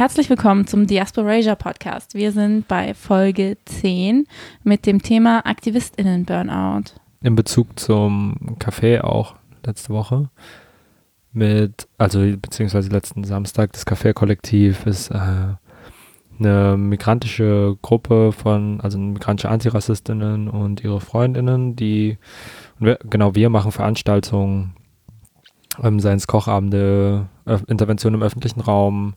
Herzlich willkommen zum Diasporasia Podcast. Wir sind bei Folge 10 mit dem Thema AktivistInnen-Burnout. In Bezug zum Café auch letzte Woche mit, also beziehungsweise letzten Samstag, das Café-Kollektiv ist äh, eine migrantische Gruppe von, also migrantische Antirassistinnen und ihre Freundinnen, die, wir, genau, wir machen Veranstaltungen, ähm, seien es Kochabende, Ö Intervention im öffentlichen Raum,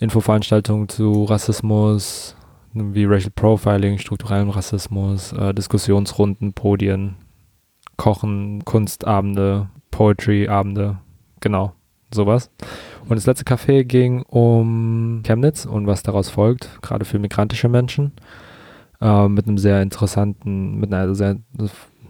Infoveranstaltungen zu Rassismus, wie Racial Profiling, strukturellem Rassismus, äh, Diskussionsrunden, Podien, Kochen, Kunstabende, Poetry-Abende, genau, sowas. Und das letzte Café ging um Chemnitz und was daraus folgt, gerade für migrantische Menschen, äh, mit einem sehr interessanten, mit einer sehr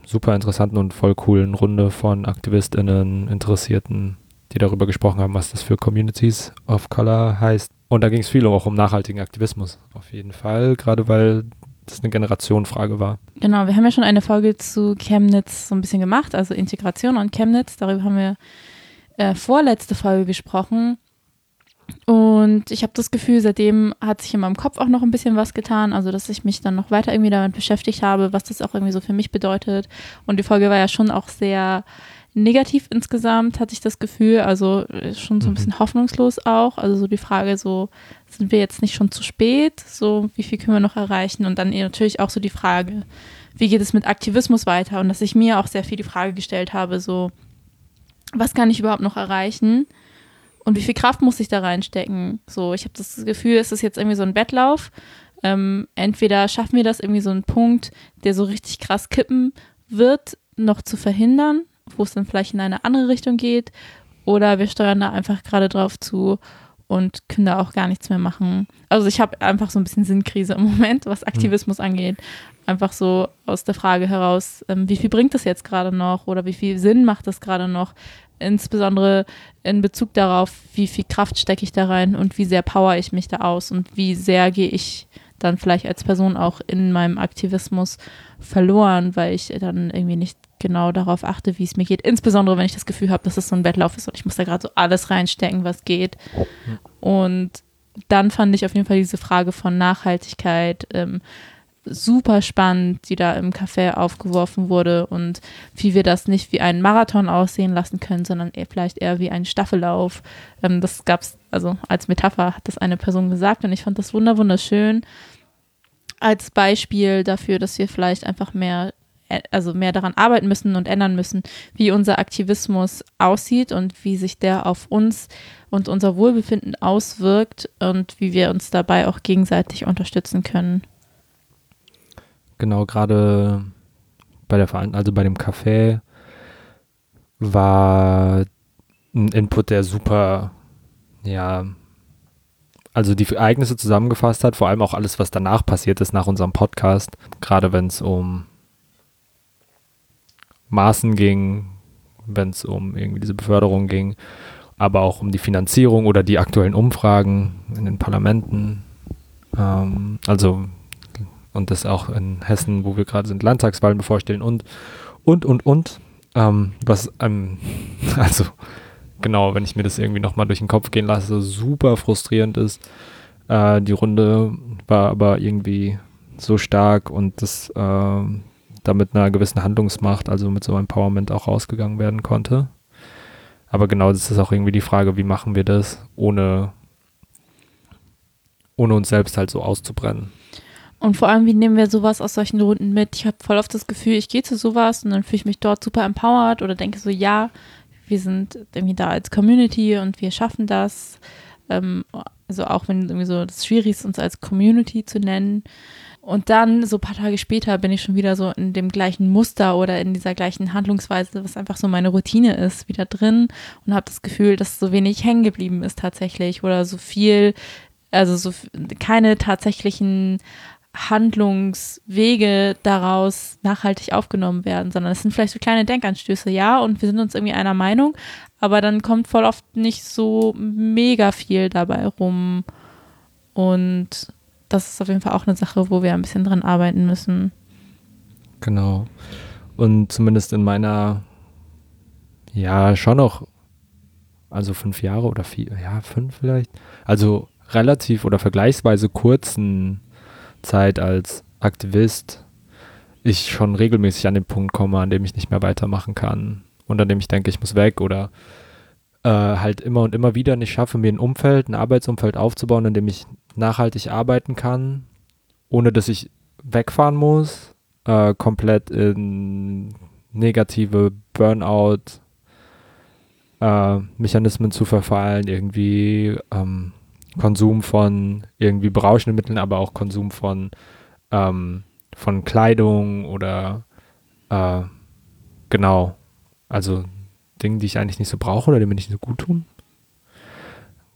super interessanten und voll coolen Runde von AktivistInnen, Interessierten, die darüber gesprochen haben, was das für Communities of Color heißt. Und da ging es viel auch um nachhaltigen Aktivismus, auf jeden Fall, gerade weil das eine Generationenfrage war. Genau, wir haben ja schon eine Folge zu Chemnitz so ein bisschen gemacht, also Integration und Chemnitz. Darüber haben wir äh, vorletzte Folge gesprochen. Und ich habe das Gefühl, seitdem hat sich in meinem Kopf auch noch ein bisschen was getan. Also, dass ich mich dann noch weiter irgendwie damit beschäftigt habe, was das auch irgendwie so für mich bedeutet. Und die Folge war ja schon auch sehr negativ insgesamt, hatte ich das Gefühl. Also äh, schon so ein mhm. bisschen hoffnungslos auch. Also so die Frage, so sind wir jetzt nicht schon zu spät? So wie viel können wir noch erreichen? Und dann natürlich auch so die Frage, wie geht es mit Aktivismus weiter? Und dass ich mir auch sehr viel die Frage gestellt habe, so was kann ich überhaupt noch erreichen? Und wie viel Kraft muss ich da reinstecken? So, ich habe das Gefühl, es ist jetzt irgendwie so ein Wettlauf. Ähm, entweder schaffen wir das irgendwie so einen Punkt, der so richtig krass kippen wird, noch zu verhindern wo es dann vielleicht in eine andere Richtung geht. Oder wir steuern da einfach gerade drauf zu und können da auch gar nichts mehr machen. Also ich habe einfach so ein bisschen Sinnkrise im Moment, was Aktivismus mhm. angeht. Einfach so aus der Frage heraus, ähm, wie viel bringt das jetzt gerade noch oder wie viel Sinn macht das gerade noch? Insbesondere in Bezug darauf, wie viel Kraft stecke ich da rein und wie sehr power ich mich da aus und wie sehr gehe ich dann vielleicht als Person auch in meinem Aktivismus verloren, weil ich dann irgendwie nicht genau darauf achte, wie es mir geht. Insbesondere, wenn ich das Gefühl habe, dass es so ein Wettlauf ist und ich muss da gerade so alles reinstecken, was geht. Und dann fand ich auf jeden Fall diese Frage von Nachhaltigkeit ähm, super spannend, die da im Café aufgeworfen wurde und wie wir das nicht wie einen Marathon aussehen lassen können, sondern eher, vielleicht eher wie einen Staffellauf. Ähm, das gab es, also als Metapher hat das eine Person gesagt und ich fand das wunderschön als Beispiel dafür, dass wir vielleicht einfach mehr also mehr daran arbeiten müssen und ändern müssen, wie unser Aktivismus aussieht und wie sich der auf uns und unser Wohlbefinden auswirkt und wie wir uns dabei auch gegenseitig unterstützen können. Genau, gerade bei der Verein also bei dem Café war ein Input, der super, ja, also die Ereignisse zusammengefasst hat, vor allem auch alles, was danach passiert ist nach unserem Podcast, gerade wenn es um Maßen ging, wenn es um irgendwie diese Beförderung ging, aber auch um die Finanzierung oder die aktuellen Umfragen in den Parlamenten. Ähm, also und das auch in Hessen, wo wir gerade sind, Landtagswahlen bevorstehen und und und und. Ähm, was ähm, also genau, wenn ich mir das irgendwie nochmal durch den Kopf gehen lasse, super frustrierend ist. Äh, die Runde war aber irgendwie so stark und das äh, da mit einer gewissen Handlungsmacht, also mit so einem Empowerment auch rausgegangen werden konnte. Aber genau, das ist auch irgendwie die Frage, wie machen wir das, ohne, ohne uns selbst halt so auszubrennen. Und vor allem, wie nehmen wir sowas aus solchen Runden mit? Ich habe voll oft das Gefühl, ich gehe zu sowas und dann fühle ich mich dort super empowered oder denke so, ja, wir sind irgendwie da als Community und wir schaffen das. Ähm, also auch wenn irgendwie so das schwierig ist, uns als Community zu nennen. Und dann, so ein paar Tage später, bin ich schon wieder so in dem gleichen Muster oder in dieser gleichen Handlungsweise, was einfach so meine Routine ist, wieder drin und habe das Gefühl, dass so wenig hängen geblieben ist tatsächlich oder so viel, also so keine tatsächlichen Handlungswege daraus nachhaltig aufgenommen werden, sondern es sind vielleicht so kleine Denkanstöße, ja, und wir sind uns irgendwie einer Meinung, aber dann kommt voll oft nicht so mega viel dabei rum. Und das ist auf jeden Fall auch eine Sache, wo wir ein bisschen dran arbeiten müssen. Genau. Und zumindest in meiner, ja, schon noch, also fünf Jahre oder vier, ja, fünf vielleicht. Also relativ oder vergleichsweise kurzen Zeit als Aktivist ich schon regelmäßig an den Punkt komme, an dem ich nicht mehr weitermachen kann und an dem ich denke, ich muss weg oder äh, halt immer und immer wieder nicht schaffe, mir ein Umfeld, ein Arbeitsumfeld aufzubauen, in dem ich nachhaltig arbeiten kann, ohne dass ich wegfahren muss, äh, komplett in negative Burnout äh, Mechanismen zu verfallen, irgendwie ähm, Konsum von irgendwie berauschenden Mitteln, aber auch Konsum von ähm, von Kleidung oder äh, genau, also Dinge, die ich eigentlich nicht so brauche oder die mir nicht so gut tun.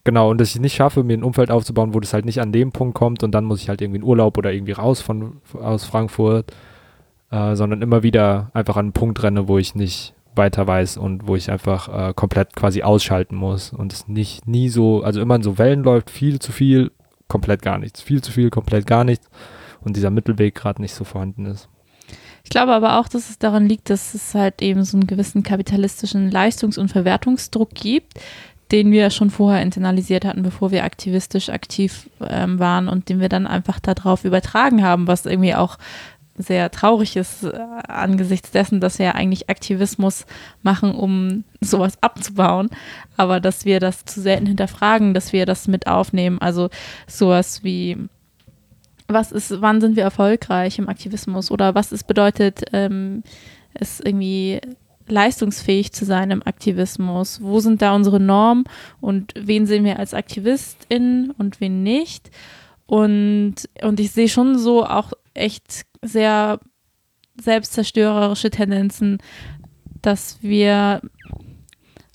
Genau, und dass ich nicht schaffe, mir ein Umfeld aufzubauen, wo das halt nicht an dem Punkt kommt und dann muss ich halt irgendwie in Urlaub oder irgendwie raus von aus Frankfurt, äh, sondern immer wieder einfach an einen Punkt renne, wo ich nicht weiter weiß und wo ich einfach äh, komplett quasi ausschalten muss und es nicht nie so, also immer in so Wellen läuft, viel zu viel, komplett gar nichts, viel zu viel, komplett gar nichts und dieser Mittelweg gerade nicht so vorhanden ist. Ich glaube aber auch, dass es daran liegt, dass es halt eben so einen gewissen kapitalistischen Leistungs- und Verwertungsdruck gibt, den wir schon vorher internalisiert hatten, bevor wir aktivistisch aktiv ähm, waren und den wir dann einfach darauf übertragen haben, was irgendwie auch sehr traurig ist äh, angesichts dessen, dass wir ja eigentlich Aktivismus machen, um sowas abzubauen, aber dass wir das zu selten hinterfragen, dass wir das mit aufnehmen. Also sowas wie was ist, wann sind wir erfolgreich im Aktivismus oder was es bedeutet, ähm, es irgendwie leistungsfähig zu sein im Aktivismus? Wo sind da unsere Normen und wen sehen wir als AktivistInnen und wen nicht? Und, und ich sehe schon so auch echt sehr selbstzerstörerische Tendenzen, dass wir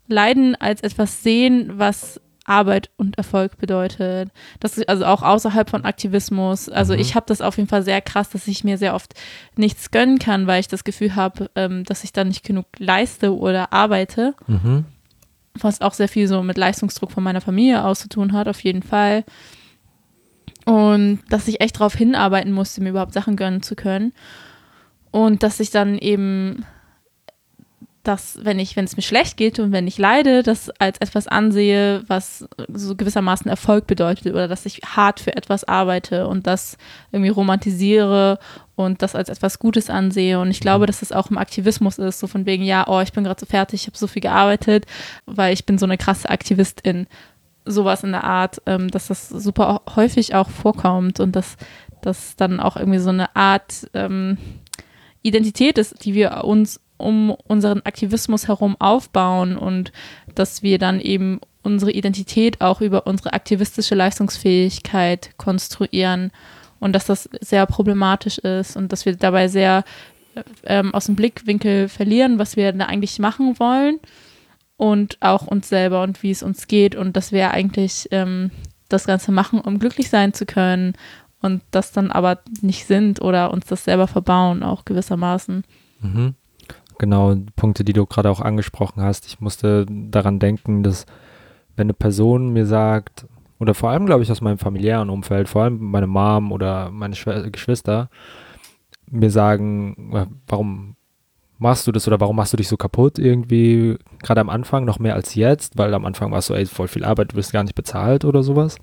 Leiden als etwas sehen, was Arbeit und Erfolg bedeutet. Das ist also auch außerhalb von Aktivismus. Also mhm. ich habe das auf jeden Fall sehr krass, dass ich mir sehr oft nichts gönnen kann, weil ich das Gefühl habe, ähm, dass ich dann nicht genug leiste oder arbeite. Mhm. Was auch sehr viel so mit Leistungsdruck von meiner Familie aus zu tun hat, auf jeden Fall. Und dass ich echt darauf hinarbeiten musste, mir überhaupt Sachen gönnen zu können. Und dass ich dann eben dass wenn ich, wenn es mir schlecht geht und wenn ich leide, das als etwas ansehe, was so gewissermaßen Erfolg bedeutet oder dass ich hart für etwas arbeite und das irgendwie romantisiere und das als etwas Gutes ansehe. Und ich glaube, mhm. dass das auch im Aktivismus ist, so von wegen, ja, oh, ich bin gerade so fertig, ich habe so viel gearbeitet, weil ich bin so eine krasse Aktivistin. Sowas in der Art, ähm, dass das super häufig auch vorkommt und dass das dann auch irgendwie so eine Art ähm, Identität ist, die wir uns um unseren Aktivismus herum aufbauen und dass wir dann eben unsere Identität auch über unsere aktivistische Leistungsfähigkeit konstruieren und dass das sehr problematisch ist und dass wir dabei sehr ähm, aus dem Blickwinkel verlieren, was wir da eigentlich machen wollen und auch uns selber und wie es uns geht und dass wir eigentlich ähm, das Ganze machen, um glücklich sein zu können und das dann aber nicht sind oder uns das selber verbauen, auch gewissermaßen. Mhm genau Punkte, die du gerade auch angesprochen hast. Ich musste daran denken, dass wenn eine Person mir sagt, oder vor allem, glaube ich, aus meinem familiären Umfeld, vor allem meine Mom oder meine Schw Geschwister, mir sagen, äh, warum machst du das oder warum machst du dich so kaputt irgendwie, gerade am Anfang noch mehr als jetzt, weil am Anfang war es so, ey, voll viel Arbeit, du wirst gar nicht bezahlt oder sowas.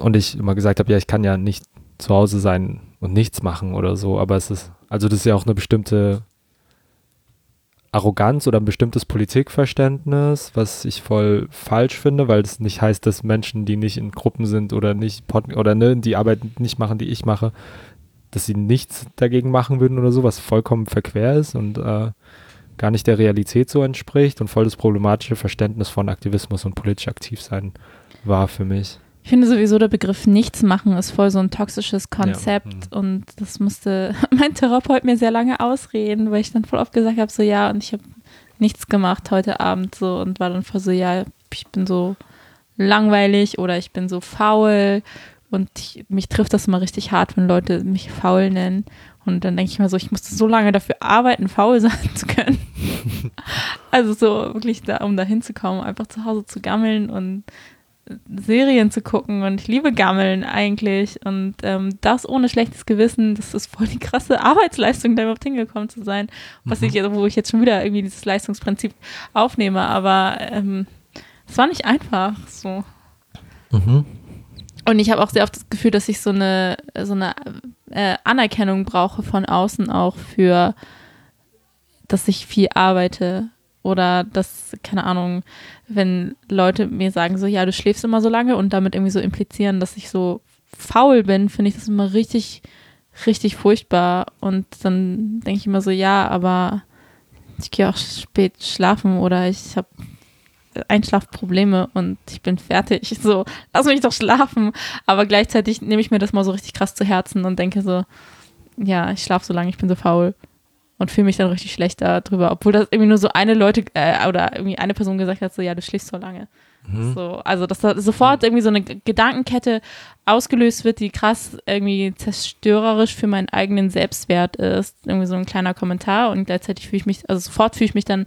Und ich immer gesagt habe, ja, ich kann ja nicht zu Hause sein und nichts machen oder so, aber es ist, also das ist ja auch eine bestimmte Arroganz oder ein bestimmtes Politikverständnis, was ich voll falsch finde, weil es nicht heißt, dass Menschen, die nicht in Gruppen sind oder nicht oder ne, die Arbeit nicht machen, die ich mache, dass sie nichts dagegen machen würden oder so, was vollkommen verquer ist und äh, gar nicht der Realität so entspricht und voll das problematische Verständnis von Aktivismus und politisch aktiv sein war für mich. Ich finde sowieso, der Begriff nichts machen ist voll so ein toxisches Konzept ja. und das musste mein Therapeut mir sehr lange ausreden, weil ich dann voll oft gesagt habe, so ja, und ich habe nichts gemacht heute Abend so und war dann voll so, ja, ich bin so langweilig oder ich bin so faul und ich, mich trifft das immer richtig hart, wenn Leute mich faul nennen. Und dann denke ich mir so, ich musste so lange dafür arbeiten, faul sein zu können. also so wirklich da, um da hinzukommen, einfach zu Hause zu gammeln und Serien zu gucken und ich liebe Gammeln eigentlich und ähm, das ohne schlechtes Gewissen, das ist voll die krasse Arbeitsleistung, da überhaupt hingekommen zu sein, was mhm. ich, wo ich jetzt schon wieder irgendwie dieses Leistungsprinzip aufnehme, aber ähm, es war nicht einfach so. Mhm. Und ich habe auch sehr oft das Gefühl, dass ich so eine, so eine äh, Anerkennung brauche von außen auch für, dass ich viel arbeite. Oder dass, keine Ahnung, wenn Leute mir sagen so, ja, du schläfst immer so lange und damit irgendwie so implizieren, dass ich so faul bin, finde ich das immer richtig, richtig furchtbar. Und dann denke ich immer so, ja, aber ich gehe auch spät schlafen oder ich habe Einschlafprobleme und ich bin fertig. So, lass mich doch schlafen. Aber gleichzeitig nehme ich mir das mal so richtig krass zu Herzen und denke so, ja, ich schlafe so lange, ich bin so faul und fühle mich dann richtig schlecht darüber, obwohl das irgendwie nur so eine Leute äh, oder irgendwie eine Person gesagt hat, so ja, du schläfst so lange. Mhm. So, also dass da sofort irgendwie so eine Gedankenkette ausgelöst wird, die krass irgendwie zerstörerisch für meinen eigenen Selbstwert ist. Irgendwie so ein kleiner Kommentar und gleichzeitig fühle ich mich, also sofort fühle ich mich dann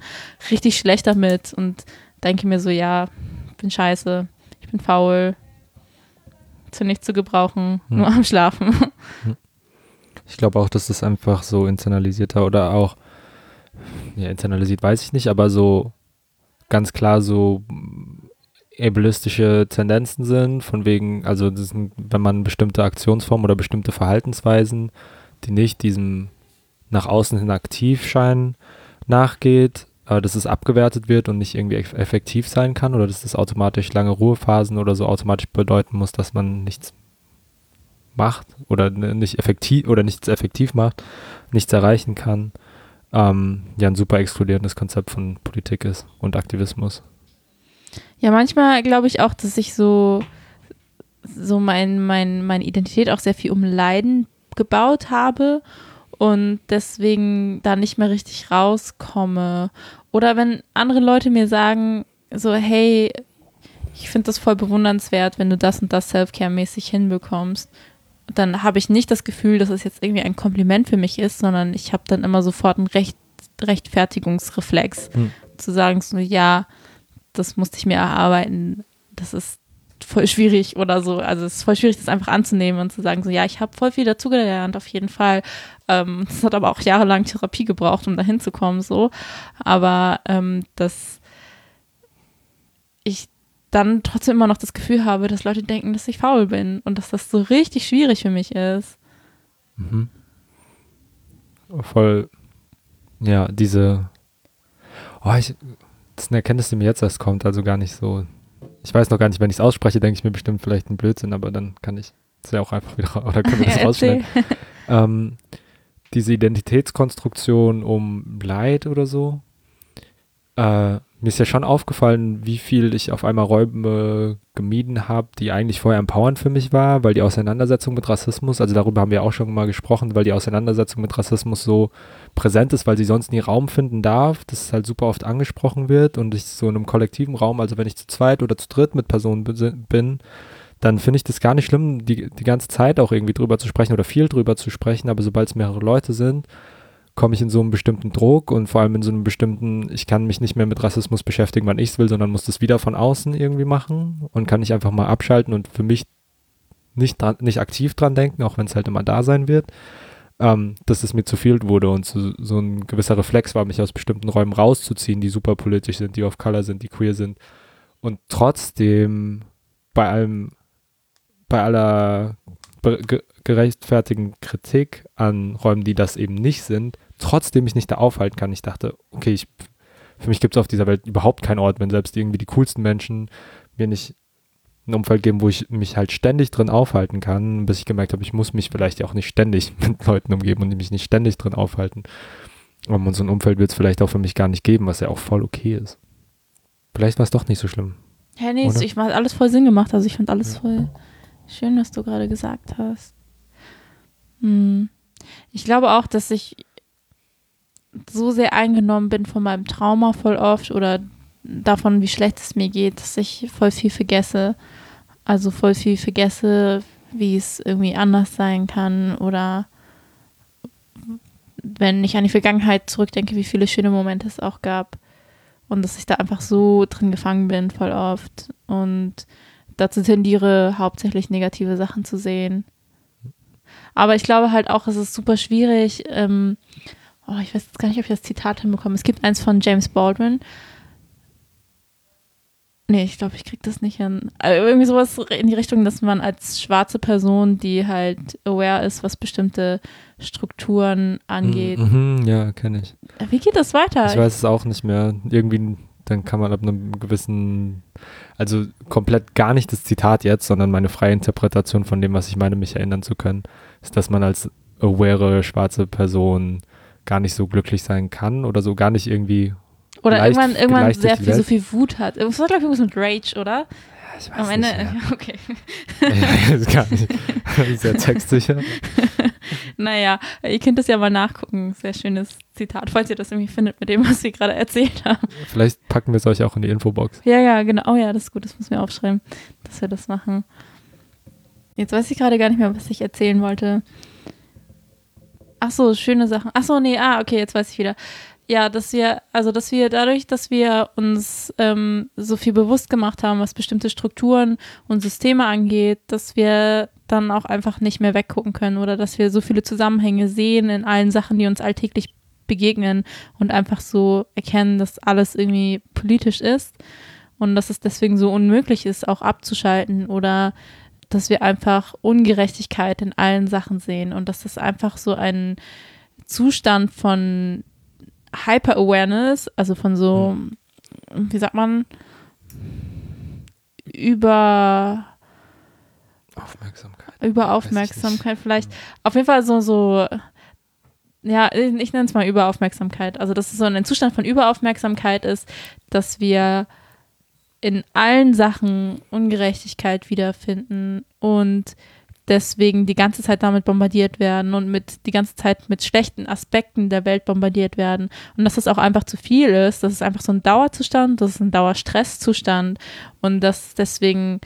richtig schlecht damit und denke mir so, ja, ich bin scheiße, ich bin faul, zu nichts zu gebrauchen, hm. nur am Schlafen. Hm. Ich glaube auch, dass das einfach so internalisierter oder auch, ja, internalisiert weiß ich nicht, aber so ganz klar so ableistische Tendenzen sind, von wegen, also sind, wenn man bestimmte Aktionsformen oder bestimmte Verhaltensweisen, die nicht diesem nach außen hin aktiv scheinen, nachgeht, äh, dass es abgewertet wird und nicht irgendwie effektiv sein kann oder dass das automatisch lange Ruhephasen oder so automatisch bedeuten muss, dass man nichts macht oder nicht effektiv oder nichts effektiv macht, nichts erreichen kann, ähm, ja ein super exkludierendes Konzept von Politik ist und Aktivismus. Ja, manchmal glaube ich auch, dass ich so, so mein, mein, meine Identität auch sehr viel um Leiden gebaut habe und deswegen da nicht mehr richtig rauskomme. Oder wenn andere Leute mir sagen, so, hey, ich finde das voll bewundernswert, wenn du das und das Self-Care-mäßig hinbekommst, dann habe ich nicht das Gefühl, dass es jetzt irgendwie ein Kompliment für mich ist, sondern ich habe dann immer sofort einen Recht, Rechtfertigungsreflex, hm. zu sagen, so, ja, das musste ich mir erarbeiten, das ist voll schwierig oder so. Also es ist voll schwierig, das einfach anzunehmen und zu sagen, so, ja, ich habe voll viel dazugelernt, auf jeden Fall. Ähm, das hat aber auch jahrelang Therapie gebraucht, um dahin zu kommen, so. Aber ähm, ich dann trotzdem immer noch das Gefühl habe, dass Leute denken, dass ich faul bin und dass das so richtig schwierig für mich ist. Mhm. Voll, ja, diese, oh, ich, das ist eine Erkenntnis, die mir jetzt erst kommt, also gar nicht so. Ich weiß noch gar nicht, wenn ich es ausspreche, denke ich mir bestimmt vielleicht ein Blödsinn, aber dann kann ich es ja auch einfach wieder, oder können wir das rausschneiden. ähm, diese Identitätskonstruktion um Leid oder so, äh, mir ist ja schon aufgefallen, wie viel ich auf einmal Räume gemieden habe, die eigentlich vorher empowernd für mich war, weil die Auseinandersetzung mit Rassismus, also darüber haben wir auch schon mal gesprochen, weil die Auseinandersetzung mit Rassismus so präsent ist, weil sie sonst nie Raum finden darf, dass es halt super oft angesprochen wird und ich so in einem kollektiven Raum, also wenn ich zu zweit oder zu dritt mit Personen bin, dann finde ich das gar nicht schlimm, die, die ganze Zeit auch irgendwie drüber zu sprechen oder viel drüber zu sprechen, aber sobald es mehrere Leute sind, komme ich in so einen bestimmten Druck und vor allem in so einem bestimmten, ich kann mich nicht mehr mit Rassismus beschäftigen, wann ich es will, sondern muss das wieder von außen irgendwie machen und kann nicht einfach mal abschalten und für mich nicht, dran, nicht aktiv dran denken, auch wenn es halt immer da sein wird, ähm, dass es mir zu viel wurde und so, so ein gewisser Reflex war, mich aus bestimmten Räumen rauszuziehen, die super politisch sind, die auf Color sind, die queer sind. Und trotzdem bei allem, bei aller gerechtfertigen Kritik an Räumen, die das eben nicht sind, trotzdem mich nicht da aufhalten kann. Ich dachte, okay, ich, für mich gibt es auf dieser Welt überhaupt keinen Ort, wenn selbst irgendwie die coolsten Menschen mir nicht ein Umfeld geben, wo ich mich halt ständig drin aufhalten kann, bis ich gemerkt habe, ich muss mich vielleicht ja auch nicht ständig mit Leuten umgeben und mich nicht ständig drin aufhalten. Und so ein Umfeld wird es vielleicht auch für mich gar nicht geben, was ja auch voll okay ist. Vielleicht war es doch nicht so schlimm. Ja, nee, oder? ich hat alles voll Sinn gemacht. Also ich fand alles ja. voll schön, was du gerade gesagt hast. Hm. Ich glaube auch, dass ich so sehr eingenommen bin von meinem Trauma voll oft oder davon, wie schlecht es mir geht, dass ich voll viel vergesse. Also voll viel vergesse, wie es irgendwie anders sein kann oder wenn ich an die Vergangenheit zurückdenke, wie viele schöne Momente es auch gab und dass ich da einfach so drin gefangen bin, voll oft und dazu tendiere, hauptsächlich negative Sachen zu sehen. Aber ich glaube halt auch, es ist super schwierig. Ähm, oh, ich weiß jetzt gar nicht, ob ich das Zitat hinbekomme. Es gibt eins von James Baldwin. Nee, ich glaube, ich krieg das nicht hin. Also irgendwie sowas in die Richtung, dass man als schwarze Person, die halt aware ist, was bestimmte Strukturen angeht. Mhm, ja, kenne ich. Wie geht das weiter? Ich weiß es auch nicht mehr. Irgendwie, dann kann man ab einem gewissen, also komplett gar nicht das Zitat jetzt, sondern meine freie Interpretation von dem, was ich meine, mich erinnern zu können, ist, dass man als aware schwarze Person gar nicht so glücklich sein kann oder so gar nicht irgendwie Oder leicht- irgendwann, irgendwann sehr viel, so viel Wut hat. Das war, glaube ich, irgendwas mit Rage, oder? ich weiß Am Ende, okay. Ja, gar nicht sehr textsicher. Naja, ihr könnt das ja mal nachgucken. Sehr schönes Zitat, falls ihr das irgendwie findet mit dem, was wir gerade erzählt haben. Vielleicht packen wir es euch auch in die Infobox. Ja, ja, genau. Oh ja, das ist gut, das müssen wir aufschreiben, dass wir das machen. Jetzt weiß ich gerade gar nicht mehr, was ich erzählen wollte. Ach so, schöne Sachen. Ach so, nee, ah, okay, jetzt weiß ich wieder. Ja, dass wir, also dass wir dadurch, dass wir uns ähm, so viel bewusst gemacht haben, was bestimmte Strukturen und Systeme angeht, dass wir dann auch einfach nicht mehr weggucken können oder dass wir so viele Zusammenhänge sehen in allen Sachen, die uns alltäglich begegnen und einfach so erkennen, dass alles irgendwie politisch ist und dass es deswegen so unmöglich ist, auch abzuschalten oder dass wir einfach Ungerechtigkeit in allen Sachen sehen und dass das einfach so ein Zustand von Hyper-Awareness, also von so, wie sagt man, über Aufmerksamkeit. über Aufmerksamkeit vielleicht. Auf jeden Fall so, so, ja, ich nenne es mal Überaufmerksamkeit. Also, dass es so ein Zustand von Überaufmerksamkeit ist, dass wir in allen Sachen Ungerechtigkeit wiederfinden und deswegen die ganze Zeit damit bombardiert werden und mit die ganze Zeit mit schlechten Aspekten der Welt bombardiert werden und dass das auch einfach zu viel ist, das ist einfach so ein Dauerzustand, das ist ein Dauerstresszustand und dass deswegen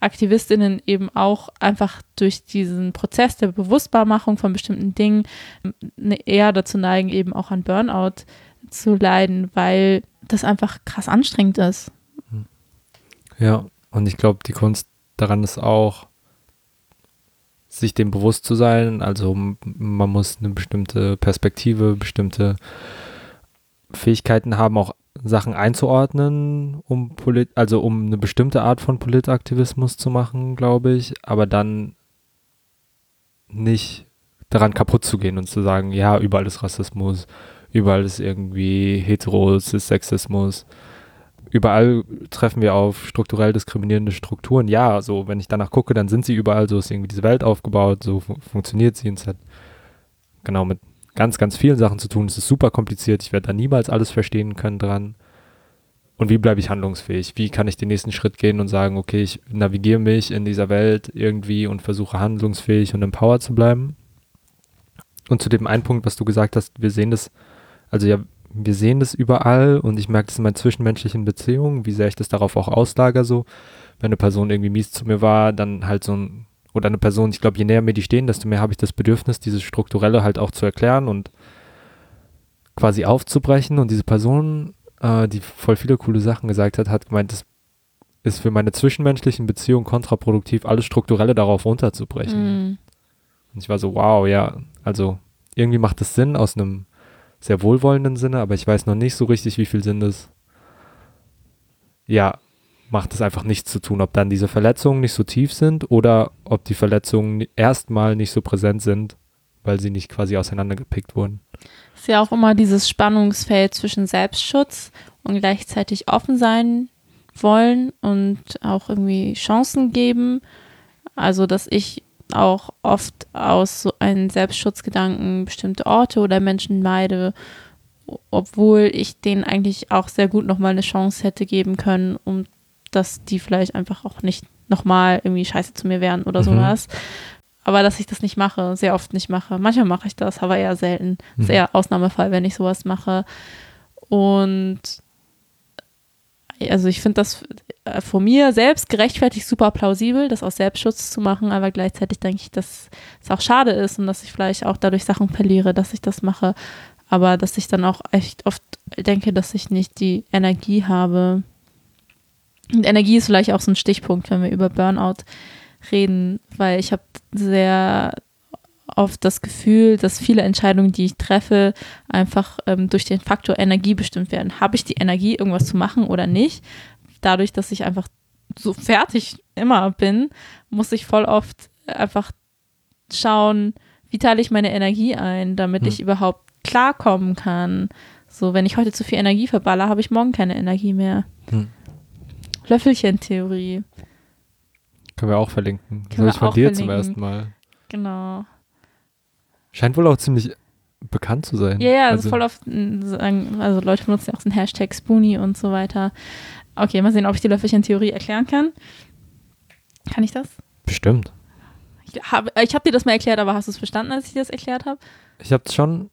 Aktivistinnen eben auch einfach durch diesen Prozess der Bewusstbarmachung von bestimmten Dingen ne- eher dazu neigen, eben auch an Burnout zu leiden, weil das einfach krass anstrengend ist. Ja, und ich glaube, die Kunst daran ist auch, sich dem bewusst zu sein. Also man muss eine bestimmte Perspektive, bestimmte Fähigkeiten haben, auch Sachen einzuordnen, um polit also um eine bestimmte Art von Politaktivismus zu machen, glaube ich, aber dann nicht daran kaputt zu gehen und zu sagen, ja, überall ist Rassismus, überall ist irgendwie Heteros, ist Sexismus, überall treffen wir auf strukturell diskriminierende Strukturen. Ja, so wenn ich danach gucke, dann sind sie überall, so ist irgendwie diese Welt aufgebaut, so fu funktioniert sie und es hat genau mit ganz, ganz vielen Sachen zu tun. Es ist super kompliziert, ich werde da niemals alles verstehen können dran. Und wie bleibe ich handlungsfähig? Wie kann ich den nächsten Schritt gehen und sagen, okay, ich navigiere mich in dieser Welt irgendwie und versuche handlungsfähig und empowered zu bleiben? Und zu dem einen Punkt, was du gesagt hast, wir sehen das, also ja, wir sehen das überall und ich merke das in meinen zwischenmenschlichen Beziehungen, wie sehr ich das darauf auch auslager so. Wenn eine Person irgendwie mies zu mir war, dann halt so ein, oder eine Person, ich glaube, je näher mir die stehen, desto mehr habe ich das Bedürfnis, dieses Strukturelle halt auch zu erklären und quasi aufzubrechen. Und diese Person, äh, die voll viele coole Sachen gesagt hat, hat gemeint, das ist für meine zwischenmenschlichen Beziehungen kontraproduktiv, alles Strukturelle darauf runterzubrechen. Mm. Und ich war so, wow, ja, also irgendwie macht es Sinn aus einem sehr wohlwollenden Sinne, aber ich weiß noch nicht so richtig, wie viel Sinn das, ja, macht es einfach nichts zu tun, ob dann diese Verletzungen nicht so tief sind oder ob die Verletzungen erstmal nicht so präsent sind, weil sie nicht quasi auseinandergepickt wurden. Ist ja auch immer dieses Spannungsfeld zwischen Selbstschutz und gleichzeitig offen sein wollen und auch irgendwie Chancen geben. Also, dass ich auch oft aus so einem Selbstschutzgedanken bestimmte Orte oder Menschen meide, obwohl ich denen eigentlich auch sehr gut nochmal eine Chance hätte geben können, um dass die vielleicht einfach auch nicht nochmal irgendwie scheiße zu mir wären oder Mhm. sowas. Aber dass ich das nicht mache, sehr oft nicht mache. Manchmal mache ich das, aber eher selten. Das ist Mhm. eher Ausnahmefall, wenn ich sowas mache. Und also ich finde das äh, von mir selbst gerechtfertigt super plausibel, das aus Selbstschutz zu machen, aber gleichzeitig denke ich, dass es auch schade ist und dass ich vielleicht auch dadurch Sachen verliere, dass ich das mache. Aber dass ich dann auch echt oft denke, dass ich nicht die Energie habe. Und Energie ist vielleicht auch so ein Stichpunkt, wenn wir über Burnout reden, weil ich habe sehr oft das Gefühl, dass viele Entscheidungen, die ich treffe, einfach ähm, durch den Faktor Energie bestimmt werden. Habe ich die Energie, irgendwas zu machen oder nicht? dadurch, dass ich einfach so fertig immer bin, muss ich voll oft einfach schauen, wie teile ich meine Energie ein, damit Hm. ich überhaupt klarkommen kann. So, wenn ich heute zu viel Energie verballer, habe ich morgen keine Energie mehr. Hm. Löffelchen-Theorie, Können wir auch verlinken. Können Soll wir ich von dir zum verlinken. ersten Mal. genau. Scheint wohl auch ziemlich bekannt zu sein. Ja, ja, also also, voll oft, sagen, also Leute benutzen ja auch so einen Hashtag Spoonie und so weiter. Okay, mal sehen, ob ich die Löffelchen-Theorie erklären kann. Kann ich das? Bestimmt. Ich habe ich hab dir das mal erklärt, aber hast du es verstanden, als ich dir das erklärt habe? Ich habe schon.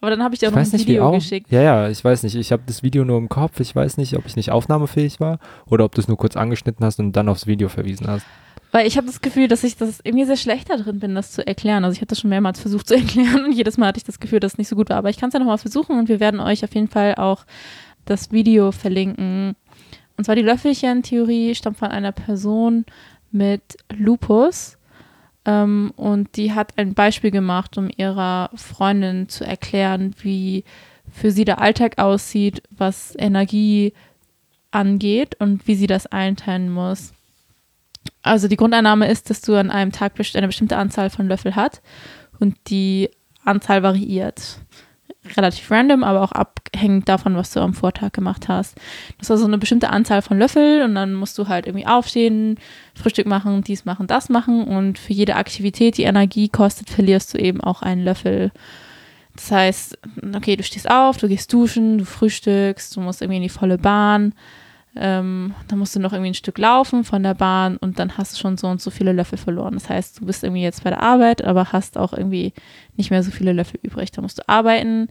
Aber dann habe ich dir auch Ich noch ein nicht, Video auch. geschickt. Ja, ja, ich weiß nicht. Ich habe das Video nur im Kopf. Ich weiß nicht, ob ich nicht aufnahmefähig war oder ob du es nur kurz angeschnitten hast und dann aufs Video verwiesen hast. Weil ich habe das Gefühl, dass ich das irgendwie sehr schlecht da drin bin, das zu erklären. Also ich habe das schon mehrmals versucht zu erklären und jedes Mal hatte ich das Gefühl, dass es nicht so gut war. Aber ich kann es ja nochmal versuchen und wir werden euch auf jeden Fall auch das Video verlinken. Und zwar die Löffelchen-Theorie stammt von einer Person mit Lupus. Ähm, und die hat ein Beispiel gemacht, um ihrer Freundin zu erklären, wie für sie der Alltag aussieht, was Energie angeht und wie sie das einteilen muss. Also die Grundannahme ist, dass du an einem Tag eine bestimmte Anzahl von Löffel hast und die Anzahl variiert. Relativ random, aber auch abhängig davon, was du am Vortag gemacht hast. Das ist also eine bestimmte Anzahl von Löffel und dann musst du halt irgendwie aufstehen, Frühstück machen, dies machen, das machen und für jede Aktivität, die Energie kostet, verlierst du eben auch einen Löffel. Das heißt, okay, du stehst auf, du gehst duschen, du frühstückst, du musst irgendwie in die volle Bahn, ähm, dann musst du noch irgendwie ein Stück laufen von der Bahn und dann hast du schon so und so viele Löffel verloren. Das heißt, du bist irgendwie jetzt bei der Arbeit, aber hast auch irgendwie nicht mehr so viele Löffel übrig. Da musst du arbeiten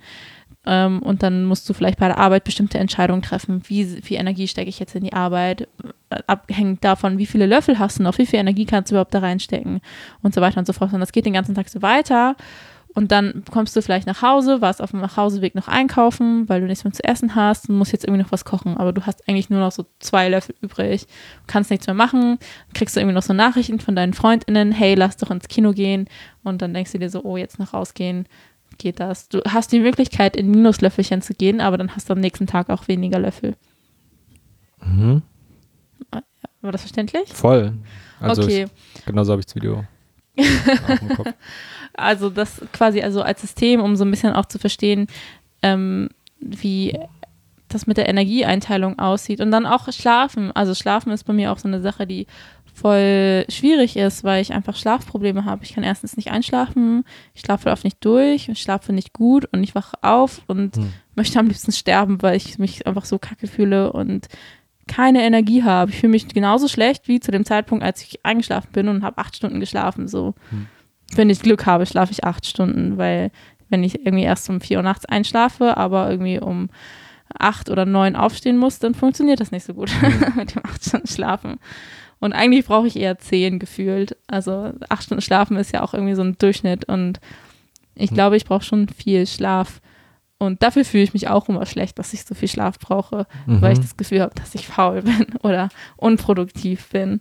ähm, und dann musst du vielleicht bei der Arbeit bestimmte Entscheidungen treffen. Wie viel Energie stecke ich jetzt in die Arbeit? Äh, Abhängig davon, wie viele Löffel hast du noch, wie viel Energie kannst du überhaupt da reinstecken und so weiter und so fort. Und das geht den ganzen Tag so weiter. Und dann kommst du vielleicht nach Hause, warst auf dem Nachhauseweg noch einkaufen, weil du nichts mehr zu essen hast und musst jetzt irgendwie noch was kochen. Aber du hast eigentlich nur noch so zwei Löffel übrig, kannst nichts mehr machen, kriegst du irgendwie noch so Nachrichten von deinen FreundInnen, hey, lass doch ins Kino gehen. Und dann denkst du dir so, oh, jetzt noch rausgehen, geht das. Du hast die Möglichkeit, in Minuslöffelchen zu gehen, aber dann hast du am nächsten Tag auch weniger Löffel. Mhm. War das verständlich? Voll. Also okay. ich, genauso habe ich das Video. Also das quasi also als System, um so ein bisschen auch zu verstehen, ähm, wie das mit der Energieeinteilung aussieht. Und dann auch Schlafen. Also Schlafen ist bei mir auch so eine Sache, die voll schwierig ist, weil ich einfach Schlafprobleme habe. Ich kann erstens nicht einschlafen, ich schlafe oft nicht durch, ich schlafe nicht gut und ich wache auf und Hm. möchte am liebsten sterben, weil ich mich einfach so kacke fühle und keine Energie habe. Ich fühle mich genauso schlecht wie zu dem Zeitpunkt, als ich eingeschlafen bin und habe acht Stunden geschlafen. So, Hm. Wenn ich Glück habe, schlafe ich acht Stunden, weil wenn ich irgendwie erst um vier Uhr nachts einschlafe, aber irgendwie um acht oder neun aufstehen muss, dann funktioniert das nicht so gut mit dem acht Stunden Schlafen. Und eigentlich brauche ich eher zehn gefühlt. Also acht Stunden Schlafen ist ja auch irgendwie so ein Durchschnitt und ich Hm. glaube, ich brauche schon viel Schlaf. Und dafür fühle ich mich auch immer schlecht, dass ich so viel Schlaf brauche, weil ich Mhm. das Gefühl habe, dass ich faul bin oder unproduktiv bin.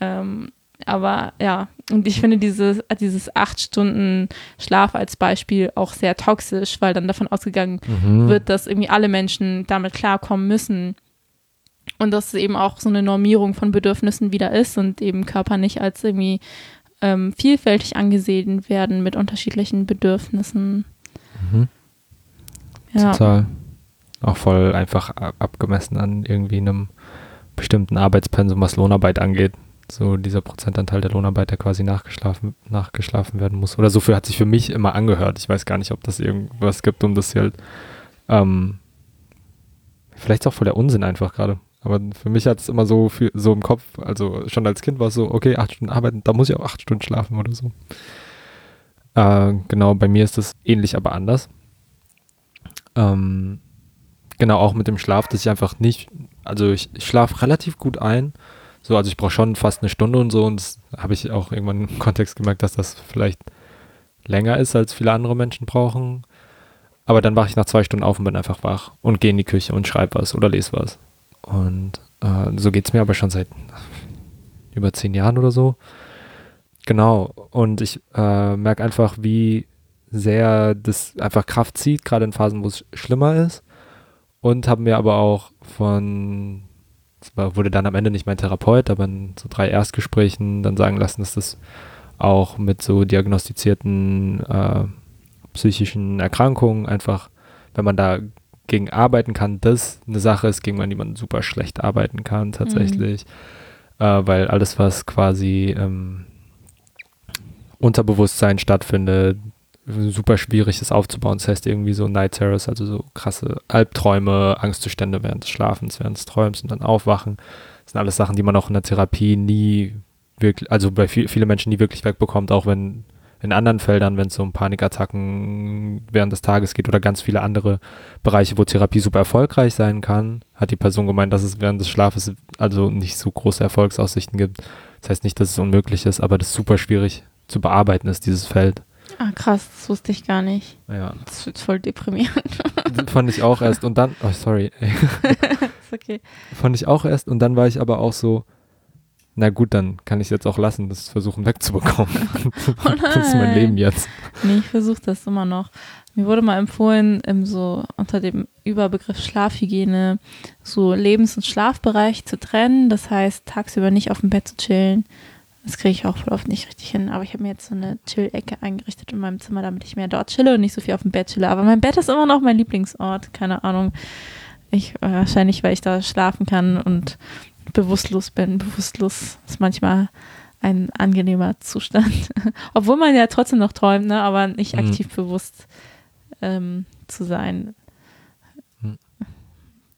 Ähm, aber ja, und ich finde dieses, dieses acht Stunden Schlaf als Beispiel auch sehr toxisch, weil dann davon ausgegangen Mhm. wird, dass irgendwie alle Menschen damit klarkommen müssen. Und dass es eben auch so eine Normierung von Bedürfnissen wieder ist und eben Körper nicht als irgendwie ähm, vielfältig angesehen werden mit unterschiedlichen Bedürfnissen. Mhm. Ja. Total. Auch voll einfach ab- abgemessen an irgendwie einem bestimmten Arbeitspensum, was Lohnarbeit angeht. So dieser Prozentanteil der Lohnarbeit, der quasi nachgeschlafen, nachgeschlafen werden muss. Oder so viel hat sich für mich immer angehört. Ich weiß gar nicht, ob das irgendwas gibt, um das hier halt. Ähm, vielleicht ist auch voll der Unsinn einfach gerade. Aber für mich hat es immer so viel, so im Kopf, also schon als Kind war es so, okay, acht Stunden arbeiten, da muss ich auch acht Stunden schlafen oder so. Äh, genau, bei mir ist das ähnlich, aber anders. Ähm, genau, auch mit dem Schlaf, dass ich einfach nicht, also ich, ich schlafe relativ gut ein. So, also ich brauche schon fast eine Stunde und so und das habe ich auch irgendwann im Kontext gemerkt, dass das vielleicht länger ist, als viele andere Menschen brauchen. Aber dann wache ich nach zwei Stunden auf und bin einfach wach und gehe in die Küche und schreibe was oder lese was. Und äh, so geht es mir aber schon seit über zehn Jahren oder so. Genau. Und ich äh, merke einfach, wie sehr das einfach Kraft zieht, gerade in Phasen, wo es schlimmer ist. Und habe mir aber auch von das war, wurde dann am Ende nicht mein Therapeut, aber in so drei Erstgesprächen dann sagen lassen, dass das auch mit so diagnostizierten äh, psychischen Erkrankungen einfach, wenn man da gegen arbeiten kann, das eine Sache ist, gegen die man super schlecht arbeiten kann tatsächlich, mhm. äh, weil alles, was quasi ähm, Unterbewusstsein stattfindet, super schwierig ist aufzubauen. Das heißt irgendwie so Night Terrors, also so krasse Albträume, Angstzustände während des Schlafens, während des Träums und dann aufwachen. Das sind alles Sachen, die man auch in der Therapie nie wirklich, also bei viel, viele Menschen nie wirklich wegbekommt, auch wenn in anderen Feldern, wenn es um Panikattacken während des Tages geht oder ganz viele andere Bereiche, wo Therapie super erfolgreich sein kann, hat die Person gemeint, dass es während des Schlafes also nicht so große Erfolgsaussichten gibt. Das heißt nicht, dass es unmöglich ist, aber das super schwierig zu bearbeiten ist, dieses Feld. Ah, krass, das wusste ich gar nicht. Ja. Das wird voll deprimierend. Das fand ich auch erst und dann, oh sorry. ist okay. Fand ich auch erst und dann war ich aber auch so, na gut, dann kann ich es jetzt auch lassen, das versuchen wegzubekommen. Oh das ist mein Leben jetzt. Nee, ich versuche das immer noch. Mir wurde mal empfohlen, im so unter dem Überbegriff Schlafhygiene so Lebens- und Schlafbereich zu trennen. Das heißt, tagsüber nicht auf dem Bett zu chillen, das kriege ich auch voll oft nicht richtig hin. Aber ich habe mir jetzt so eine Chill-Ecke eingerichtet in meinem Zimmer, damit ich mehr dort chille und nicht so viel auf dem Bett chille. Aber mein Bett ist immer noch mein Lieblingsort. Keine Ahnung. Ich, äh, wahrscheinlich, weil ich da schlafen kann und bewusstlos bin. Bewusstlos ist manchmal ein angenehmer Zustand. Obwohl man ja trotzdem noch träumt, ne? aber nicht mhm. aktiv bewusst ähm, zu sein. Mhm.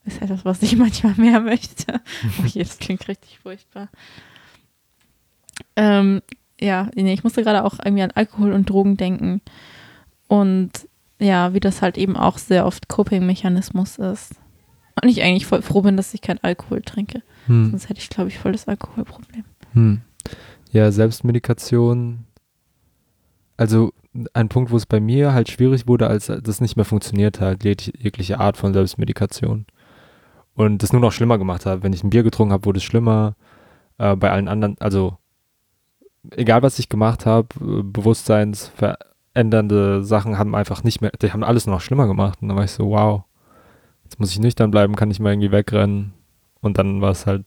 Ist etwas, was ich manchmal mehr möchte. oh je, das klingt richtig furchtbar. Ähm, ja, nee, ich musste gerade auch irgendwie an Alkohol und Drogen denken. Und ja, wie das halt eben auch sehr oft Coping-Mechanismus ist. Und ich eigentlich voll froh bin, dass ich keinen Alkohol trinke. Hm. Sonst hätte ich, glaube ich, voll das Alkoholproblem. Hm. Ja, Selbstmedikation. Also ein Punkt, wo es bei mir halt schwierig wurde, als das nicht mehr funktioniert hat, jegliche Art von Selbstmedikation. Und das nur noch schlimmer gemacht hat. Wenn ich ein Bier getrunken habe, wurde es schlimmer. Äh, bei allen anderen, also egal was ich gemacht habe, äh, bewusstseinsverändernde Sachen haben einfach nicht mehr, die haben alles noch schlimmer gemacht. Und dann war ich so, wow, jetzt muss ich nüchtern bleiben, kann ich mal irgendwie wegrennen. Und dann war es halt,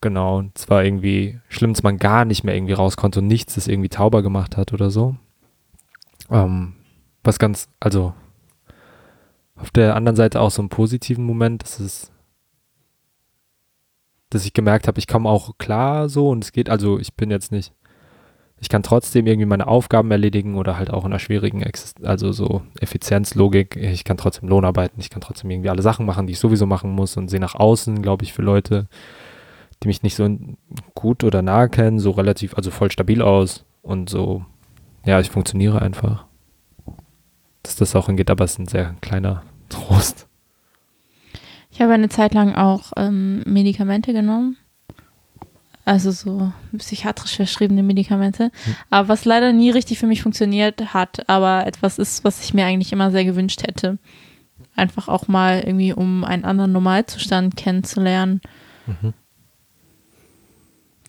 genau, es war irgendwie schlimm, dass man gar nicht mehr irgendwie raus konnte und nichts das irgendwie tauber gemacht hat oder so. Ähm, was ganz, also auf der anderen Seite auch so einen positiven Moment, das ist dass ich gemerkt habe, ich komme auch klar so und es geht, also ich bin jetzt nicht, ich kann trotzdem irgendwie meine Aufgaben erledigen oder halt auch in einer schwierigen, Exist also so Effizienzlogik, ich kann trotzdem Lohn arbeiten, ich kann trotzdem irgendwie alle Sachen machen, die ich sowieso machen muss und sehe nach außen, glaube ich, für Leute, die mich nicht so gut oder nahe kennen, so relativ, also voll stabil aus und so, ja, ich funktioniere einfach. Dass das auch hingeht, aber es ist ein sehr kleiner Trost. Ich habe eine Zeit lang auch ähm, Medikamente genommen. Also so psychiatrisch verschriebene Medikamente. Hm. Aber was leider nie richtig für mich funktioniert hat, aber etwas ist, was ich mir eigentlich immer sehr gewünscht hätte. Einfach auch mal irgendwie, um einen anderen Normalzustand kennenzulernen. Mhm.